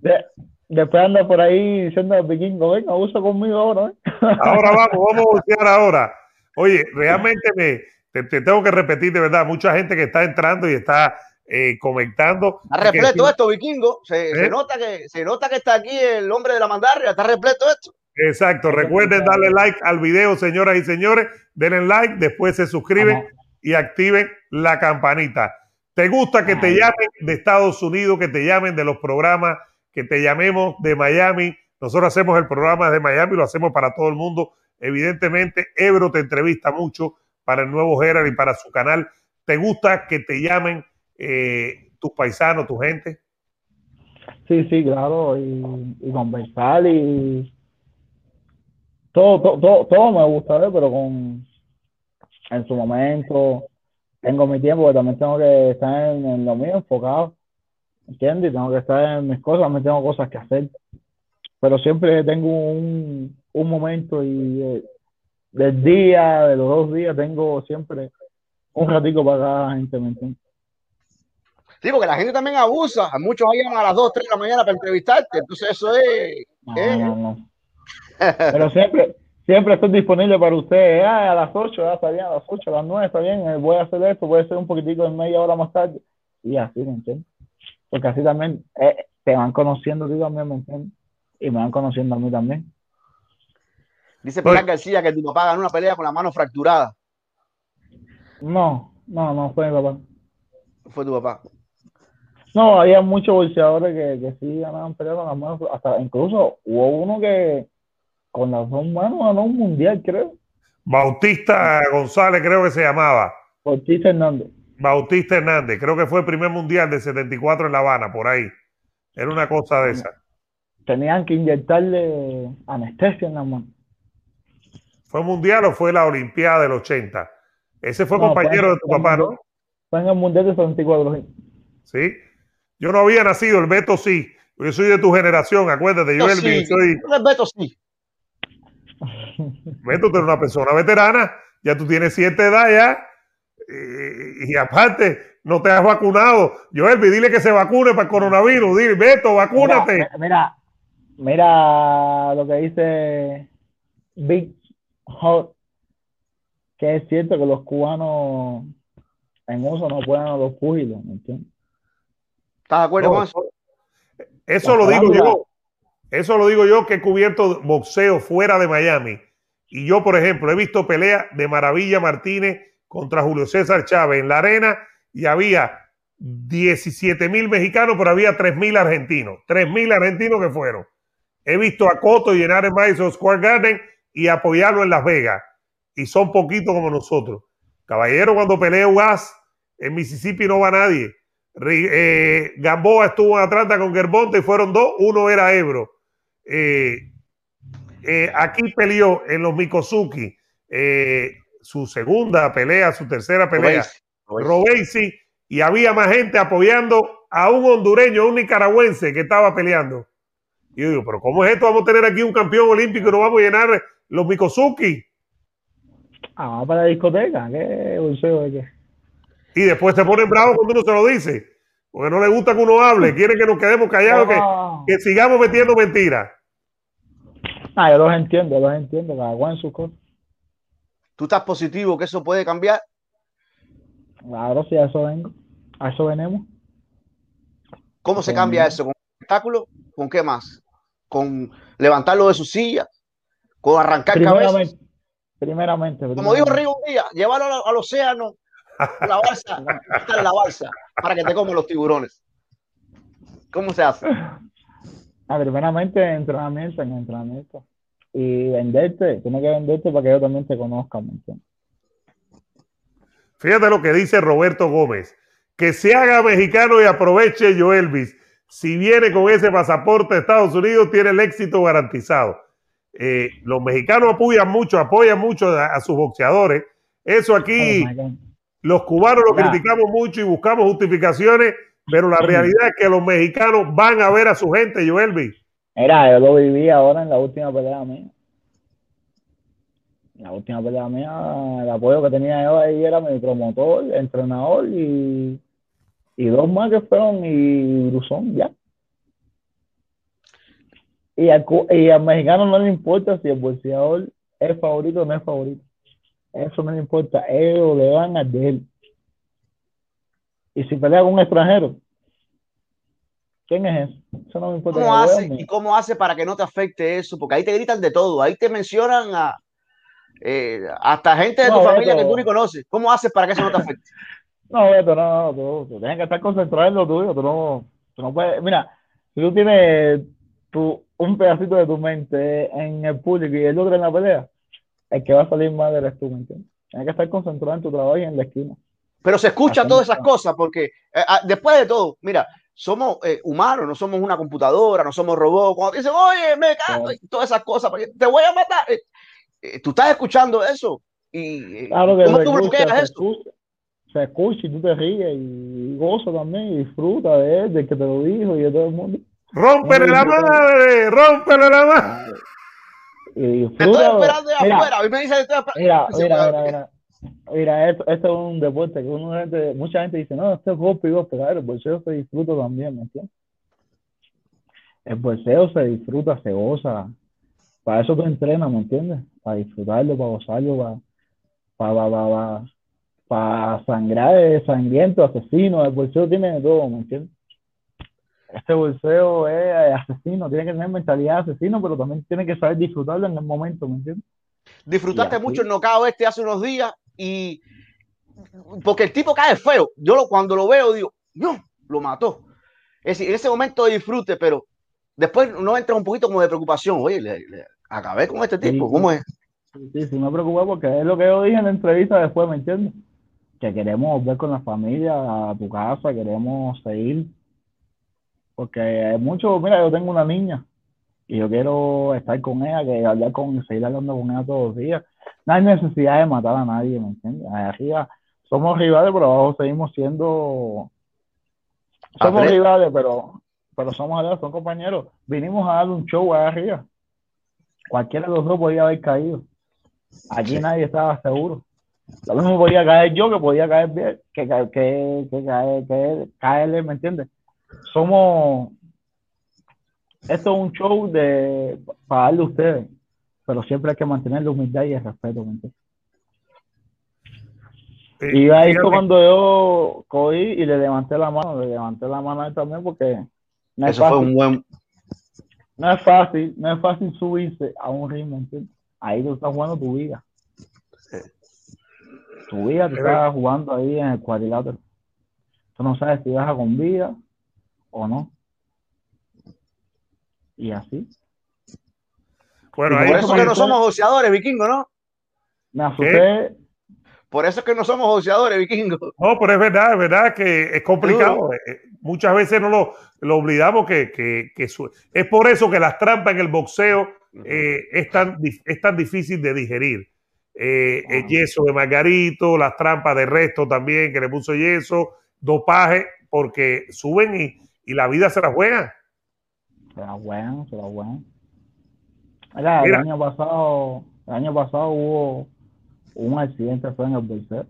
después anda por ahí diciendo al vikingo, venga, usa conmigo ahora. ¿eh? Ahora vamos, vamos a buscar ahora. Oye, realmente me, te, te, tengo que repetir de verdad, mucha gente que está entrando y está eh, comentando. Está repleto esto, vikingo. Se, ¿Eh? nota que, se nota que está aquí el hombre de la mandarria, está repleto esto. Exacto. Recuerden darle like al video, señoras y señores. Denle like, después se suscriben y activen la campanita. ¿Te gusta que te llamen de Estados Unidos, que te llamen de los programas, que te llamemos de Miami? Nosotros hacemos el programa de Miami, lo hacemos para todo el mundo. Evidentemente, Ebro te entrevista mucho para el nuevo Gerard y para su canal. ¿Te gusta que te llamen eh, tus paisanos, tu gente? Sí, sí, claro, y, conversar y todo, todo, todo, me gusta, pero con en su momento tengo mi tiempo, que también tengo que estar en, lo mío enfocado, ¿entiendes? Y tengo que estar en mis cosas, también tengo cosas que hacer, pero siempre tengo un, un momento y eh, del día, de los dos días, tengo siempre un ratico para cada gente, ¿me entiendes? Sí, porque la gente también abusa. Muchos llegan a las 2, 3 de la mañana para entrevistarte. Entonces, eso es. No, no, Pero siempre, siempre estoy disponible para ustedes. Ah, a las 8, ya está bien, a las 8, a las 9 está bien. Eh, voy a hacer esto, voy a hacer un poquitico en media hora más tarde. Y así, ¿me entiendes? Porque así también eh, te van conociendo tú también, ¿me entiendes? Y me van conociendo a mí también. Dice Pilar García que tu papá ganó una pelea con la mano fracturada. No, no, no fue mi papá. Fue tu papá. No, había muchos bolseadores que, que sí ganaban peleas con las manos. Hasta incluso hubo uno que con las dos manos ganó un mundial, creo. Bautista González, creo que se llamaba. Bautista Hernández. Bautista Hernández, creo que fue el primer mundial de 74 en La Habana, por ahí. Era una cosa de esa. tenían que inyectarle anestesia en la mano. ¿Fue mundial o fue la Olimpiada del 80? Ese fue compañero de tu papá, ¿no? Fue en el Mundial de 74. Sí. Yo no había nacido, el Beto sí. Yo soy de tu generación, acuérdate. Yo, sí. soy. El Beto sí. Beto, tú eres una persona veterana, ya tú tienes cierta edad ya. Y, aparte, no te has vacunado. Joelvi, dile que se vacune para el coronavirus. Dile, Beto, vacúnate. Mira, mira, lo que dice Big Hot, que es cierto que los cubanos en uso no pueden a los púgilos, ¿me entiendes? ¿Estás de acuerdo con eso? Eso lo digo yo. Eso lo digo yo que he cubierto boxeo fuera de Miami. Y yo, por ejemplo, he visto peleas de Maravilla Martínez contra Julio César Chávez en la arena y había 17 mil mexicanos, pero había 3 mil argentinos. 3 mil argentinos que fueron. He visto a Coto llenar el Madison Square Garden y apoyarlo en Las Vegas. Y son poquitos como nosotros. Caballero, cuando pelea UAS, en Mississippi no va nadie. Eh, Gamboa estuvo en Atlanta con Gerbonte y fueron dos, uno era Ebro. Eh, eh, aquí peleó en los Mikosuki su segunda pelea, su tercera pelea, Robesi, y había más gente apoyando a un hondureño, un nicaragüense que estaba peleando. Y yo digo, pero ¿cómo es esto? Vamos a tener aquí un campeón olímpico y nos vamos a llenar los Mikosuki. Ah, para la discoteca, qué Y después se ponen bravos cuando uno se lo dice. Porque no le gusta que uno hable, quiere que nos quedemos callados, que, sigamos metiendo mentiras. Ah, yo los entiendo, yo los entiendo, cada sus cosas. ¿Tú estás positivo que eso puede cambiar? Claro, sí, a eso vengo. A eso venimos. ¿Cómo se cambia eso? ¿Con espectáculo? ¿Con qué más? ¿Con levantarlo de su silla? ¿Con arrancar primeramente, Primeramente, Como dijo Río un día, llevarlo al, océano, la balsa, en la balsa, para que te coman los tiburones. ¿Cómo se hace? Ah, primeramente entrenamiento, en entrenamiento. Y venderte, tienes que venderte para que ellos también te conozcan. Fíjate lo que dice Roberto Gómez. Que se haga mexicano y aproveche Joelvis. Si viene con ese pasaporte a Estados Unidos, tiene el éxito garantizado. Eh, los mexicanos apoyan mucho, apoyan mucho a, sus boxeadores. Eso aquí, oh los cubanos lo criticamos mucho y buscamos justificaciones, pero la realidad es que los mexicanos van a ver a su gente, Joelvi. Mira, yo lo viví ahora en la última pelea mía. En la última pelea mía, el apoyo que tenía yo ahí era mi promotor, entrenador y, y dos más que fueron y Brusón, ya. Y al, y al mexicano no le importa si el bolseador es favorito o no es favorito. Eso no le importa. Ellos le van a de él. Y si pelea con un extranjero, ¿quién es eso? Eso no me importa. ¿Cómo hace, ¿Y cómo hace para que no te afecte eso? Porque ahí te gritan de todo. Ahí te mencionan a eh, hasta gente de tu familia que tú ni conoces. ¿Cómo haces para que eso no te afecte? no, Beto, no, no, tú, tienes que estar concentrado en lo tuyo. Tú no, tú no puedes. Mira, si tú tienes tu, un pedacito de tu mente en el público y el otro en la pelea, el que va a salir mal eres tú, ¿me entiendes? Tienes que estar concentrado en tu trabajo y en la esquina. Pero se escucha todas esas cosas porque eh, ah, después de todo, mira, somos eh, humanos, no somos una computadora, no somos robots. Cuando te dicen, oye, me cago, todas esas cosas, te voy a matar. Eh, tú estás escuchando eso. Y, claro que ¿Cómo tú escucha, eso? Se escucha, y tú te ríes y goza también y disfruta de él, de que te lo dijo y de todo el mundo. ¡Rómpele la madre! ¡Rómpele la madre! Y Te estoy esperando de afuera. A mí me dice que estoy esperando. Mira, mira, mira, mira. esto, esto, es un deporte que uno, gente, mucha gente dice, no, esto es golpe y golpe. Claro, el bolseo se disfruta también, ¿me entiendes? El bolseo se disfruta, se goza. Para eso tú entrenas, ¿me entiendes? Para disfrutarlo, para gozarlo, para, para, para, para, para sangrar, sangriento, asesino. El bolseo tiene de todo, ¿me entiendes? Este bolseo es asesino, tiene que tener mentalidad de asesino, pero también tiene que saber disfrutarlo en el momento, ¿me entiendes? Disfrutaste mucho el nocao este hace unos días y porque el tipo cae feo. Yo lo, cuando lo veo digo, no, lo mató. Es decir, en ese momento disfrute, pero después no entra un poquito como de preocupación. Oye, le, acabé con este tipo, ¿cómo es? Sí, sí, me preocupa porque es lo que yo dije en la entrevista después, ¿me entiendes? Que queremos ver con la familia a tu casa, queremos seguir porque hay mucho, mira, yo tengo una niña y yo quiero estar con ella, que hablar con, seguir hablando con ella todos los días. No hay necesidad de matar a nadie, ¿me entiendes? Arriba somos rivales, pero abajo seguimos siendo. Somos rivales, pero, pero somos aliados, son compañeros. Vinimos a dar un show allá arriba. Cualquiera de los dos podía haber caído. Aquí nadie estaba seguro. Lo mismo podía caer yo que podía caer bien, que, que, que, que, que caerle, ¿me entiendes? Somos. Esto es un show de para darle a ustedes, pero siempre hay que mantener la humildad y el respeto, ¿me y ahí fue cuando yo cogí y le levanté la mano, le levanté la mano a él también porque no es Eso fácil. fue un buen... No es fácil, no es fácil subirse a un ritmo, ¿entiendes? Ahí tú estás jugando tu vida. Tu vida te estás jugando ahí en el cuadrilátero. Tú no sabes si vas con vida o no. Y así. Bueno, por eso que no somos boxeadores, vikingo, ¿no? Me asusté, por eso es que no somos boxeadores, vikingos. No, pero es verdad, es verdad que es complicado. Eh, muchas veces no lo, lo olvidamos que, que, que es por eso que las trampas en el boxeo eh, es, tan, es tan difícil de digerir. Eh, el yeso de Margarito, las trampas de resto también, que le puso yeso, dopaje, porque suben y, y la vida se la juega. Se la juegan, se la juegan. el año pasado, el año pasado hubo un accidente fue en el bolsero.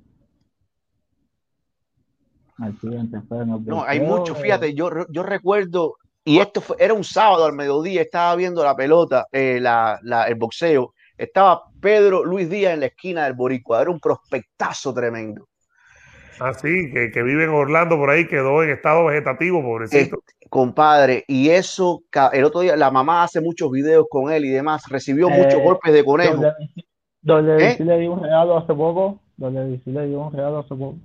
accidente fue en el No, hay mucho, fíjate, yo, yo recuerdo, y esto fue, era un sábado al mediodía, estaba viendo la pelota, eh, la, la, el boxeo, estaba Pedro Luis Díaz en la esquina del Boricua, era un prospectazo tremendo. Ah, sí, que, que, vive en Orlando por ahí, quedó en estado vegetativo, pobrecito. Eh, compadre, y eso, el otro día, la mamá hace muchos videos con él y demás, recibió muchos eh, golpes de conejo. Donde ¿Eh? le di un regalo hace poco. Donde le di un regalo hace poco.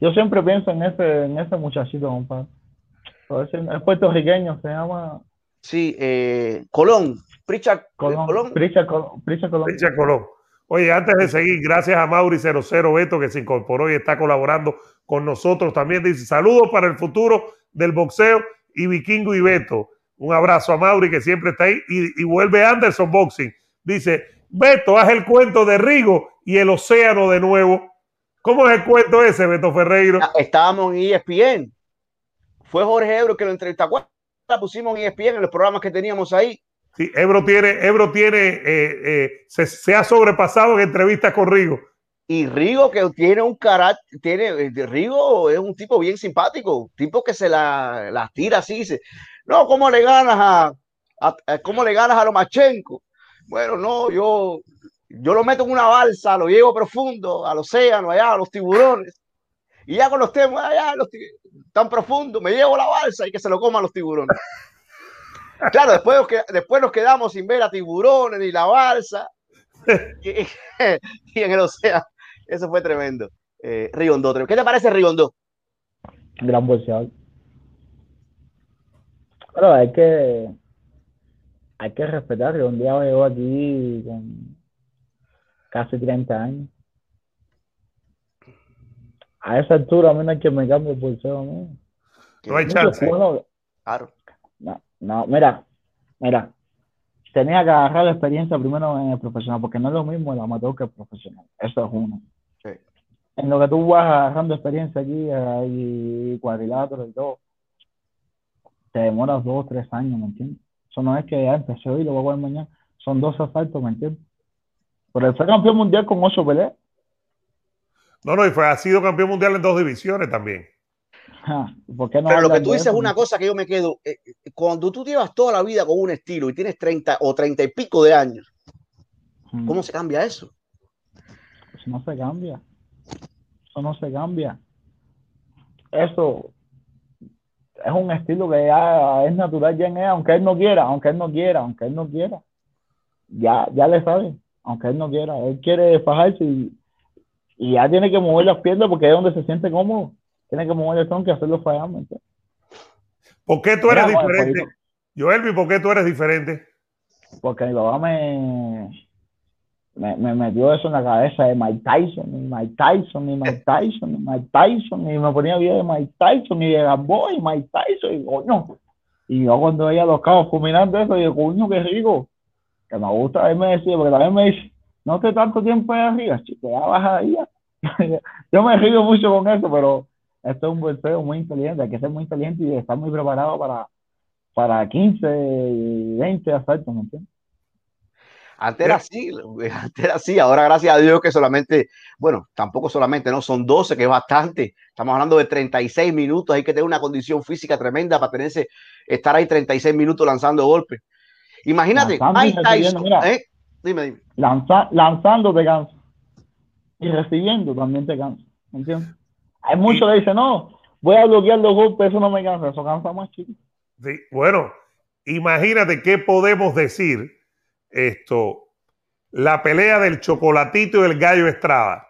Yo siempre pienso en ese, en ese muchachito, compadre. Es puertorriqueño, se llama. Sí, eh, Colón. Pricha Colón. Colón. Pricha, Colón. Pricha Colón. Oye, antes de seguir, gracias a Mauri 00 Beto que se incorporó y está colaborando con nosotros. También dice saludos para el futuro del boxeo y Vikingo y Beto. Un abrazo a Mauri que siempre está ahí y, y vuelve Anderson Boxing. Dice, Beto, haz el cuento de Rigo y el océano de nuevo. ¿Cómo es el cuento ese, Beto Ferreiro? Ah, estábamos en ESPN. Fue Jorge Ebro que lo entrevistó. La pusimos en ESPN en los programas que teníamos ahí. Sí, Ebro tiene, Ebro tiene, eh, eh, se, ha sobrepasado en entrevistas con Rigo. Y Rigo que tiene un carácter, tiene, eh, Rigo es un tipo bien simpático, tipo que se la, la tira así, dice, no, ¿cómo le ganas a, a, cómo le ganas a Lomachenko? Bueno, no, yo, yo lo meto en una balsa, lo llevo profundo, al océano, allá, a los tiburones. Y ya con los temas allá, los tan profundo, me llevo la balsa y que se lo coman los tiburones. Claro, después, después nos quedamos sin ver a tiburones ni la balsa. Y, en el océano. Eso fue tremendo. Eh, Rigondo, ¿qué te parece Rigondo? Gran bolseador. Pero hay que hay que respetar que un día llegó aquí con casi 30 años. A esa altura a mí no hay que me cambie por ser ¿no? No hay chance. claro. No, no, mira, mira, tenía que agarrar la experiencia primero en el profesional, porque no es lo mismo el amateur que el profesional. Eso es uno. En lo que tú vas agarrando experiencia aquí, hay cuadriláteros y todo, te demoras dos o tres años, ¿me entiendes? Eso no es que ya empecé hoy y lo voy a poner mañana. Son dos asaltos, ¿me entiendes? Pero él fue campeón mundial con ocho peleas. No, no, y fue, ha sido campeón mundial en dos divisiones también. Pero lo que tú dices es una cosa que yo me quedo. Eh, eh, cuando tú llevas toda la vida con un estilo y tienes 30 o 30 y pico de años, hmm. ¿cómo se cambia eso? Eso no se cambia. Eso no se cambia. Eso, es un estilo que ya es natural ya en él, aunque él no quiera, aunque él no quiera, aunque él no quiera. Ya, ya le sabe, aunque él no quiera. Él quiere fajarse y, y ya tiene que mover las piernas porque es donde se siente cómodo. Tiene que mover el tronco y hacerlo fallar. ¿Por qué tú eres diferente? Joelvi, ¿por qué tú eres diferente? Porque mi papá me, me, me, metió eso en la cabeza de Mike Tyson, y Mike Tyson, y Mike Tyson, y Mike Tyson, y me ponía bien de Mike Tyson, y de Gamboa, y Mike Tyson, y coño, Y yo cuando veía los cabos fulminando eso, digo, coño, qué rico. Que me gusta, él me decía, porque también me dice, no te tanto tiempo ahí arriba, chico, ya baja ahí. yo me río mucho con eso, pero esto es un bolseo muy inteligente, hay que ser muy inteligente y estar muy preparado para, para 15 y 20 asaltos, ¿me entiendes? Antes era así, antes era así, ahora gracias a Dios que solamente, bueno, tampoco solamente, no, son 12, que es bastante. Estamos hablando de 36 minutos, hay que tener una condición física tremenda para tenerse, estar ahí 36 minutos lanzando golpes. Imagínate, Mike Tyson, ¿eh? dime, dime. lanzando te cansa y recibiendo también te cansa, ¿me entiendes? Hay muchos que dicen, no, voy a bloquear los golpes, eso no me cansa, eso cansa más chico. Sí, bueno, imagínate qué podemos decir esto, la pelea del chocolatito y el gallo Estrada.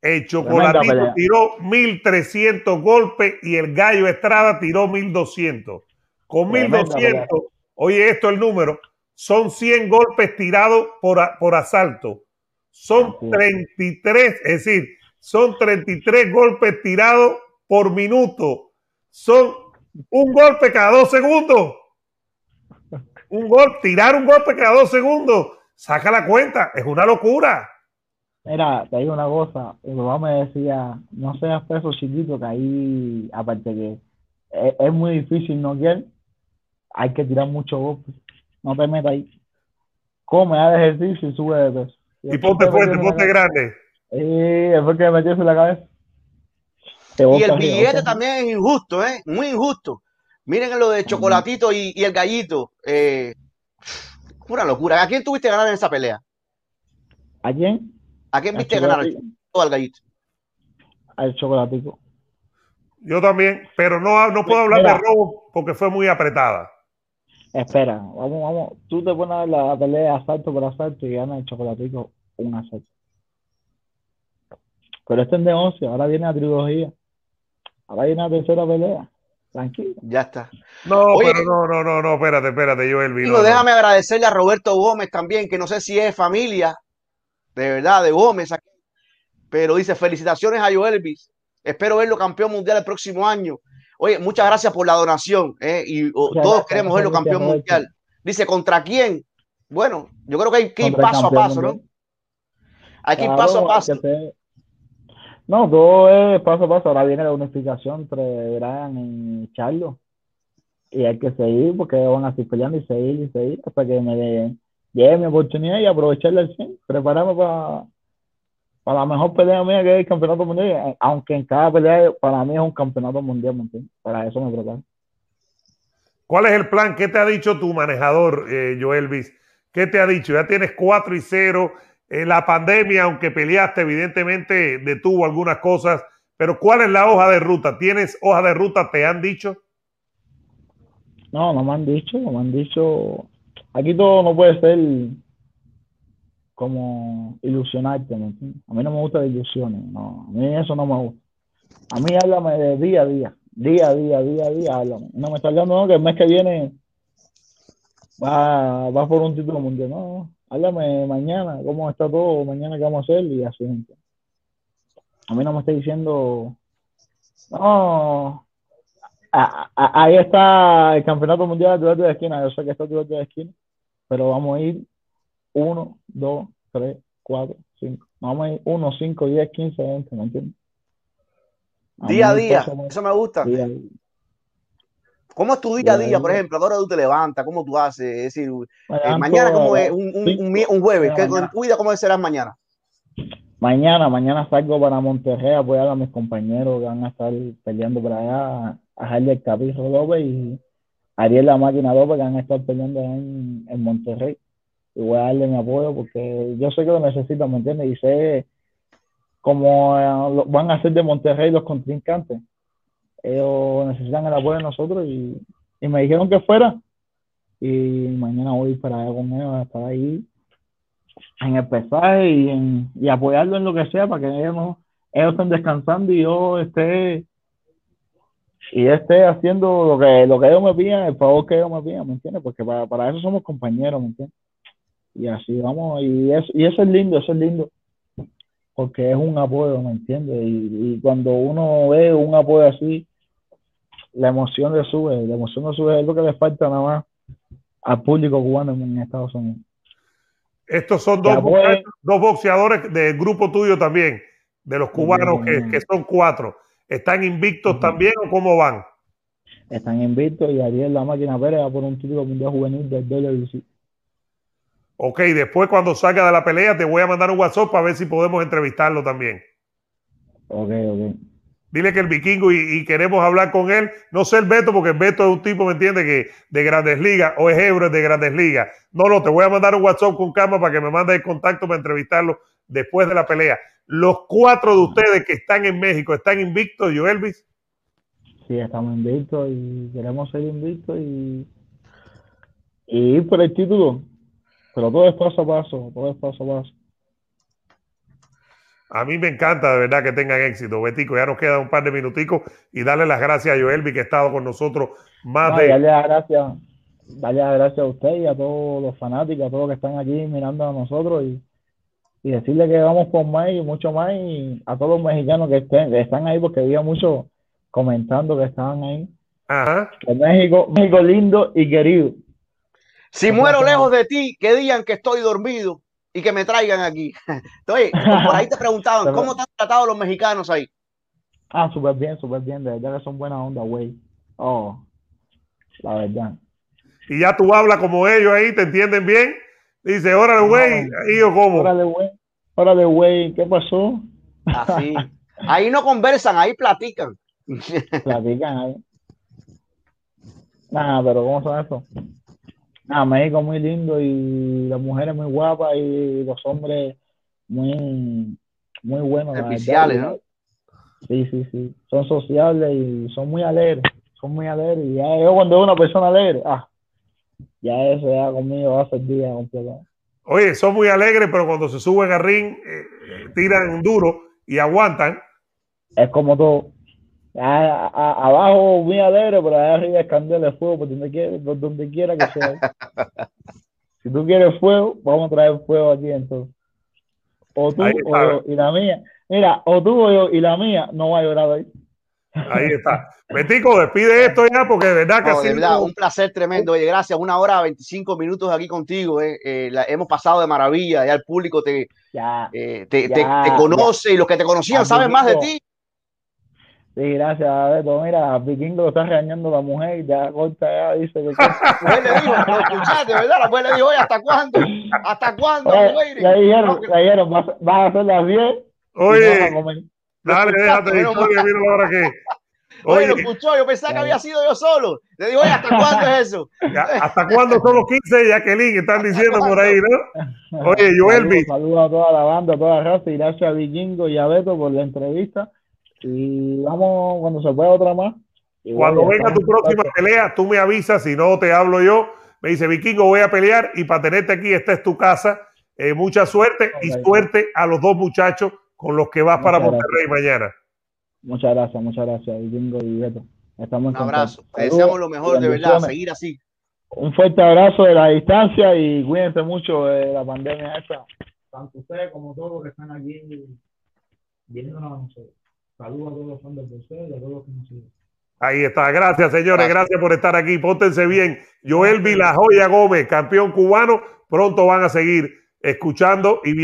El chocolatito tiró 1300 golpes y el gallo Estrada tiró 1200. Con 1200, oye esto el número, son 100 golpes tirados por, por asalto. Son 33, es decir, son 33 golpes tirados por minuto. Son un golpe cada dos segundos un gol, tirar un golpe cada dos segundos, saca la cuenta, es una locura. Mira, te digo una cosa, mi mamá me decía, no seas peso chiquito, que ahí, aparte que es, muy difícil no quiere, hay que tirar mucho golpes, no te metas ahí. Come, haz ejercicio y sube de peso. Y, ponte fuerte, ponte grande. Sí, es porque me en la cabeza. y el billete también es injusto, ¿eh? Muy injusto. Miren lo de Chocolatito y, el Gallito. Eh, una locura. ¿A quién tuviste ganar en esa pelea? ¿A quién? ¿A quién viste ganar al Gallito? Al Chocolatito. Yo también, pero no, no puedo hablar de robo porque fue muy apretada. Espera, vamos, vamos. Tú te pones la pelea asalto por asalto y ganas el chocolatito un asalto. Pero este es de 11, ahora viene la trilogía. Ahora viene la tercera pelea. Tranquilo. Ya está. No, pero no, no, no, no, espérate, espérate, Joel. Digo, déjame agradecerle a Roberto Gómez también, que no sé si es familia, de verdad, de Gómez, pero dice, felicitaciones a Joelvis. Espero verlo campeón mundial el próximo año. Oye, muchas gracias por la donación, ¿eh? y todos queremos verlo campeón mundial. Dice, ¿contra quién? Bueno, yo creo que hay que ir paso a paso, ¿no? Hay que ir paso a paso. No, todo es paso a paso. Ahora viene la unificación entre Brian y Charlo. Y hay que seguir porque van a seguir peleando y seguir y seguir hasta que me llegue mi oportunidad y aprovecharla al 100. Prepararme para, para la mejor pelea mía que es el campeonato mundial. Aunque en cada pelea para mí es un campeonato mundial, Para eso me preparo. ¿Cuál es el plan? ¿Qué te ha dicho tu manejador, eh, Joelvis? ¿Qué te ha dicho? Ya tienes 4 y 0 eh, la pandemia, aunque peleaste, evidentemente detuvo algunas cosas, pero ¿cuál es la hoja de ruta? ¿Tienes hoja de ruta? ¿Te han dicho? No, no me han dicho, no me han dicho. Aquí todo no puede ser como ilusionarte, A mí no me gusta de ilusiones, no, a mí eso no me gusta. A mí háblame de día a día, día a día, día a día, háblame. No me está hablando que el mes que viene va, va por un título mundial, no háblame mañana, cómo está todo, mañana qué vamos a hacer y así. A mí no me está diciendo, no, ahí está el campeonato mundial de de esquina, yo sé que está el de esquina, pero vamos a ir 1, 2, 3, 4, 5, vamos a ir 1, 5, 10, 15, 20, ¿me entiendes? Día a día, eso me gusta. ¿Cómo es tu día a día, por ejemplo? ¿A tú te levantas? ¿Cómo tú haces? Es decir, eh, mañana, ¿cómo es? Un, un, jueves. ¿Qué, cuida cómo será mañana? Mañana, mañana salgo para Monterrey a apoyar a mis compañeros que van a estar peleando por allá, a Harley Capirro López y Ariel La Máquina López que van a estar peleando en, en Monterrey. Y voy a darle mi apoyo porque yo sé que lo necesitan, ¿me entiendes? Y sé cómo eh, van a ser de Monterrey los contrincantes ellos necesitan el apoyo de nosotros y, me dijeron que fuera y mañana voy para allá con ellos a estar ahí en el pesaje y, en, apoyarlo en lo que sea para que ellos, ellos estén descansando y yo esté y esté haciendo lo que lo que ellos me piden, el favor que ellos me piden, ¿me entiendes? Porque para, eso somos compañeros, ¿me entiendes? Y así vamos, y eso, y eso es lindo, eso es lindo, porque es un apoyo, ¿me entiendes? Y cuando uno ve un apoyo así, la emoción le sube, la emoción le sube, es lo que le falta nada más al público cubano en Estados Unidos. Estos son dos, dos boxeadores del grupo tuyo también, de los cubanos, que, que, son cuatro. ¿Están invictos también o cómo van? Están invictos y Ariel La Máquina Pérez va por un título mundial juvenil del WBC. Ok, después cuando salga de la pelea te voy a mandar un WhatsApp para ver si podemos entrevistarlo también. Ok, ok. Dile que el vikingo y, queremos hablar con él. No sé el Beto, porque el Beto es un tipo, ¿me entiende? Que de grandes ligas o es Ebro de grandes ligas. No, no, te voy a mandar un WhatsApp con calma para que me mande el contacto para entrevistarlo después de la pelea. Los cuatro de ustedes que están en México, ¿están invictos, Joelvis? Sí, estamos invictos y queremos ser invictos y, y ir por el título. Pero todo es paso a paso, todo es paso a paso. A mí me encanta de verdad que tengan éxito, Betico. Ya nos queda un par de minuticos y darle las gracias a Joelvi que ha estado con nosotros más de. Darle las gracias, darle las gracias a usted y a todos los fanáticos, a todos los que están aquí mirando a nosotros y, y decirle que vamos con más y mucho más y a todos los mexicanos que, estén, están ahí porque había muchos comentando que estaban ahí. Ajá. Que México, México lindo y querido. Si muero lejos de ti, que digan que estoy dormido y que me traigan aquí. Entonces, por ahí te preguntaban, ¿cómo te han tratado los mexicanos ahí? Ah, súper bien, súper bien. De verdad que son buena onda, güey. Oh, la verdad. Y ya tú hablas como ellos ahí, ¿te entienden bien? Dice, órale, güey. ¿Y yo cómo? Órale, güey. Órale, güey. ¿Qué pasó? Así. Ahí no conversan, ahí platican. platican ahí. Nada, pero ¿cómo son eso? Ah, México muy lindo y las mujeres muy guapas y los hombres muy, muy buenos. Especiales, ¿no? Sí, sí, sí. Son sociables y son muy alegres. Son muy alegres. Y ya yo cuando veo una persona alegre, ah, ya eso ya conmigo va a ser día completo. Oye, son muy alegres, pero cuando se suben al ring, eh, tiran duro y aguantan. Es como todo abajo muy alegre, pero allá arriba es candela de fuego por donde quiera, por donde quiera que sea. si tú quieres fuego, vamos a traer fuego aquí entonces. O tú o yo y la mía. Mira, o tú o yo y la mía no va a llorar ahí. Ahí está. Betico, despide esto ya porque de verdad que no, de verdad, un placer tremendo. Oye, gracias. Una hora 25 minutos aquí contigo. Eh. Eh, la, hemos pasado de maravilla. Ya el público te, eh, te, te, conoce y los que te conocían saben más de ti. Sí, gracias, Beto. Mira, Vikingo lo está regañando la mujer, ya corta, ya dice que. La mujer le dijo, lo escuchaste, ¿verdad? La mujer le dijo, oye, ¿hasta cuándo? ¿Hasta cuándo? Oye, ya dijeron, ya dijeron, vas, a hacer las 10. Oye, dale, déjate de historia, mira ahora que. Oye, lo escuchó, yo pensaba que había sido yo solo. Le digo, oye, ¿hasta cuándo es eso? ¿Hasta cuándo son los 15, Jacqueline? Están diciendo por ahí, ¿no? Oye, Joelvi. Saludos a toda la banda, a toda la raza, y gracias a Vikingo y a Beto por la entrevista. Y vamos cuando se pueda otra más. Cuando venga tu próxima pelea, tú me avisas, si no te hablo yo. Me dice, Vikingo, voy a pelear y para tenerte aquí, esta es tu casa. Eh, mucha suerte y suerte a los dos muchachos con los que vas para Monterrey mañana. Muchas gracias, muchas gracias, Vikingo y Beto. Estamos Un abrazo. Te deseamos lo mejor, de verdad, seguir así. Un fuerte abrazo de la distancia y cuídense mucho de la pandemia esta. Tanto ustedes como todos los que están aquí viendo a nosotros. Saludos a todos los fans de ustedes y a todos los que nos siguen. Ahí está, gracias señores, gracias. por estar aquí, póntense bien. Joel Vilajoya Gómez, campeón cubano, pronto van a seguir escuchando y viendo.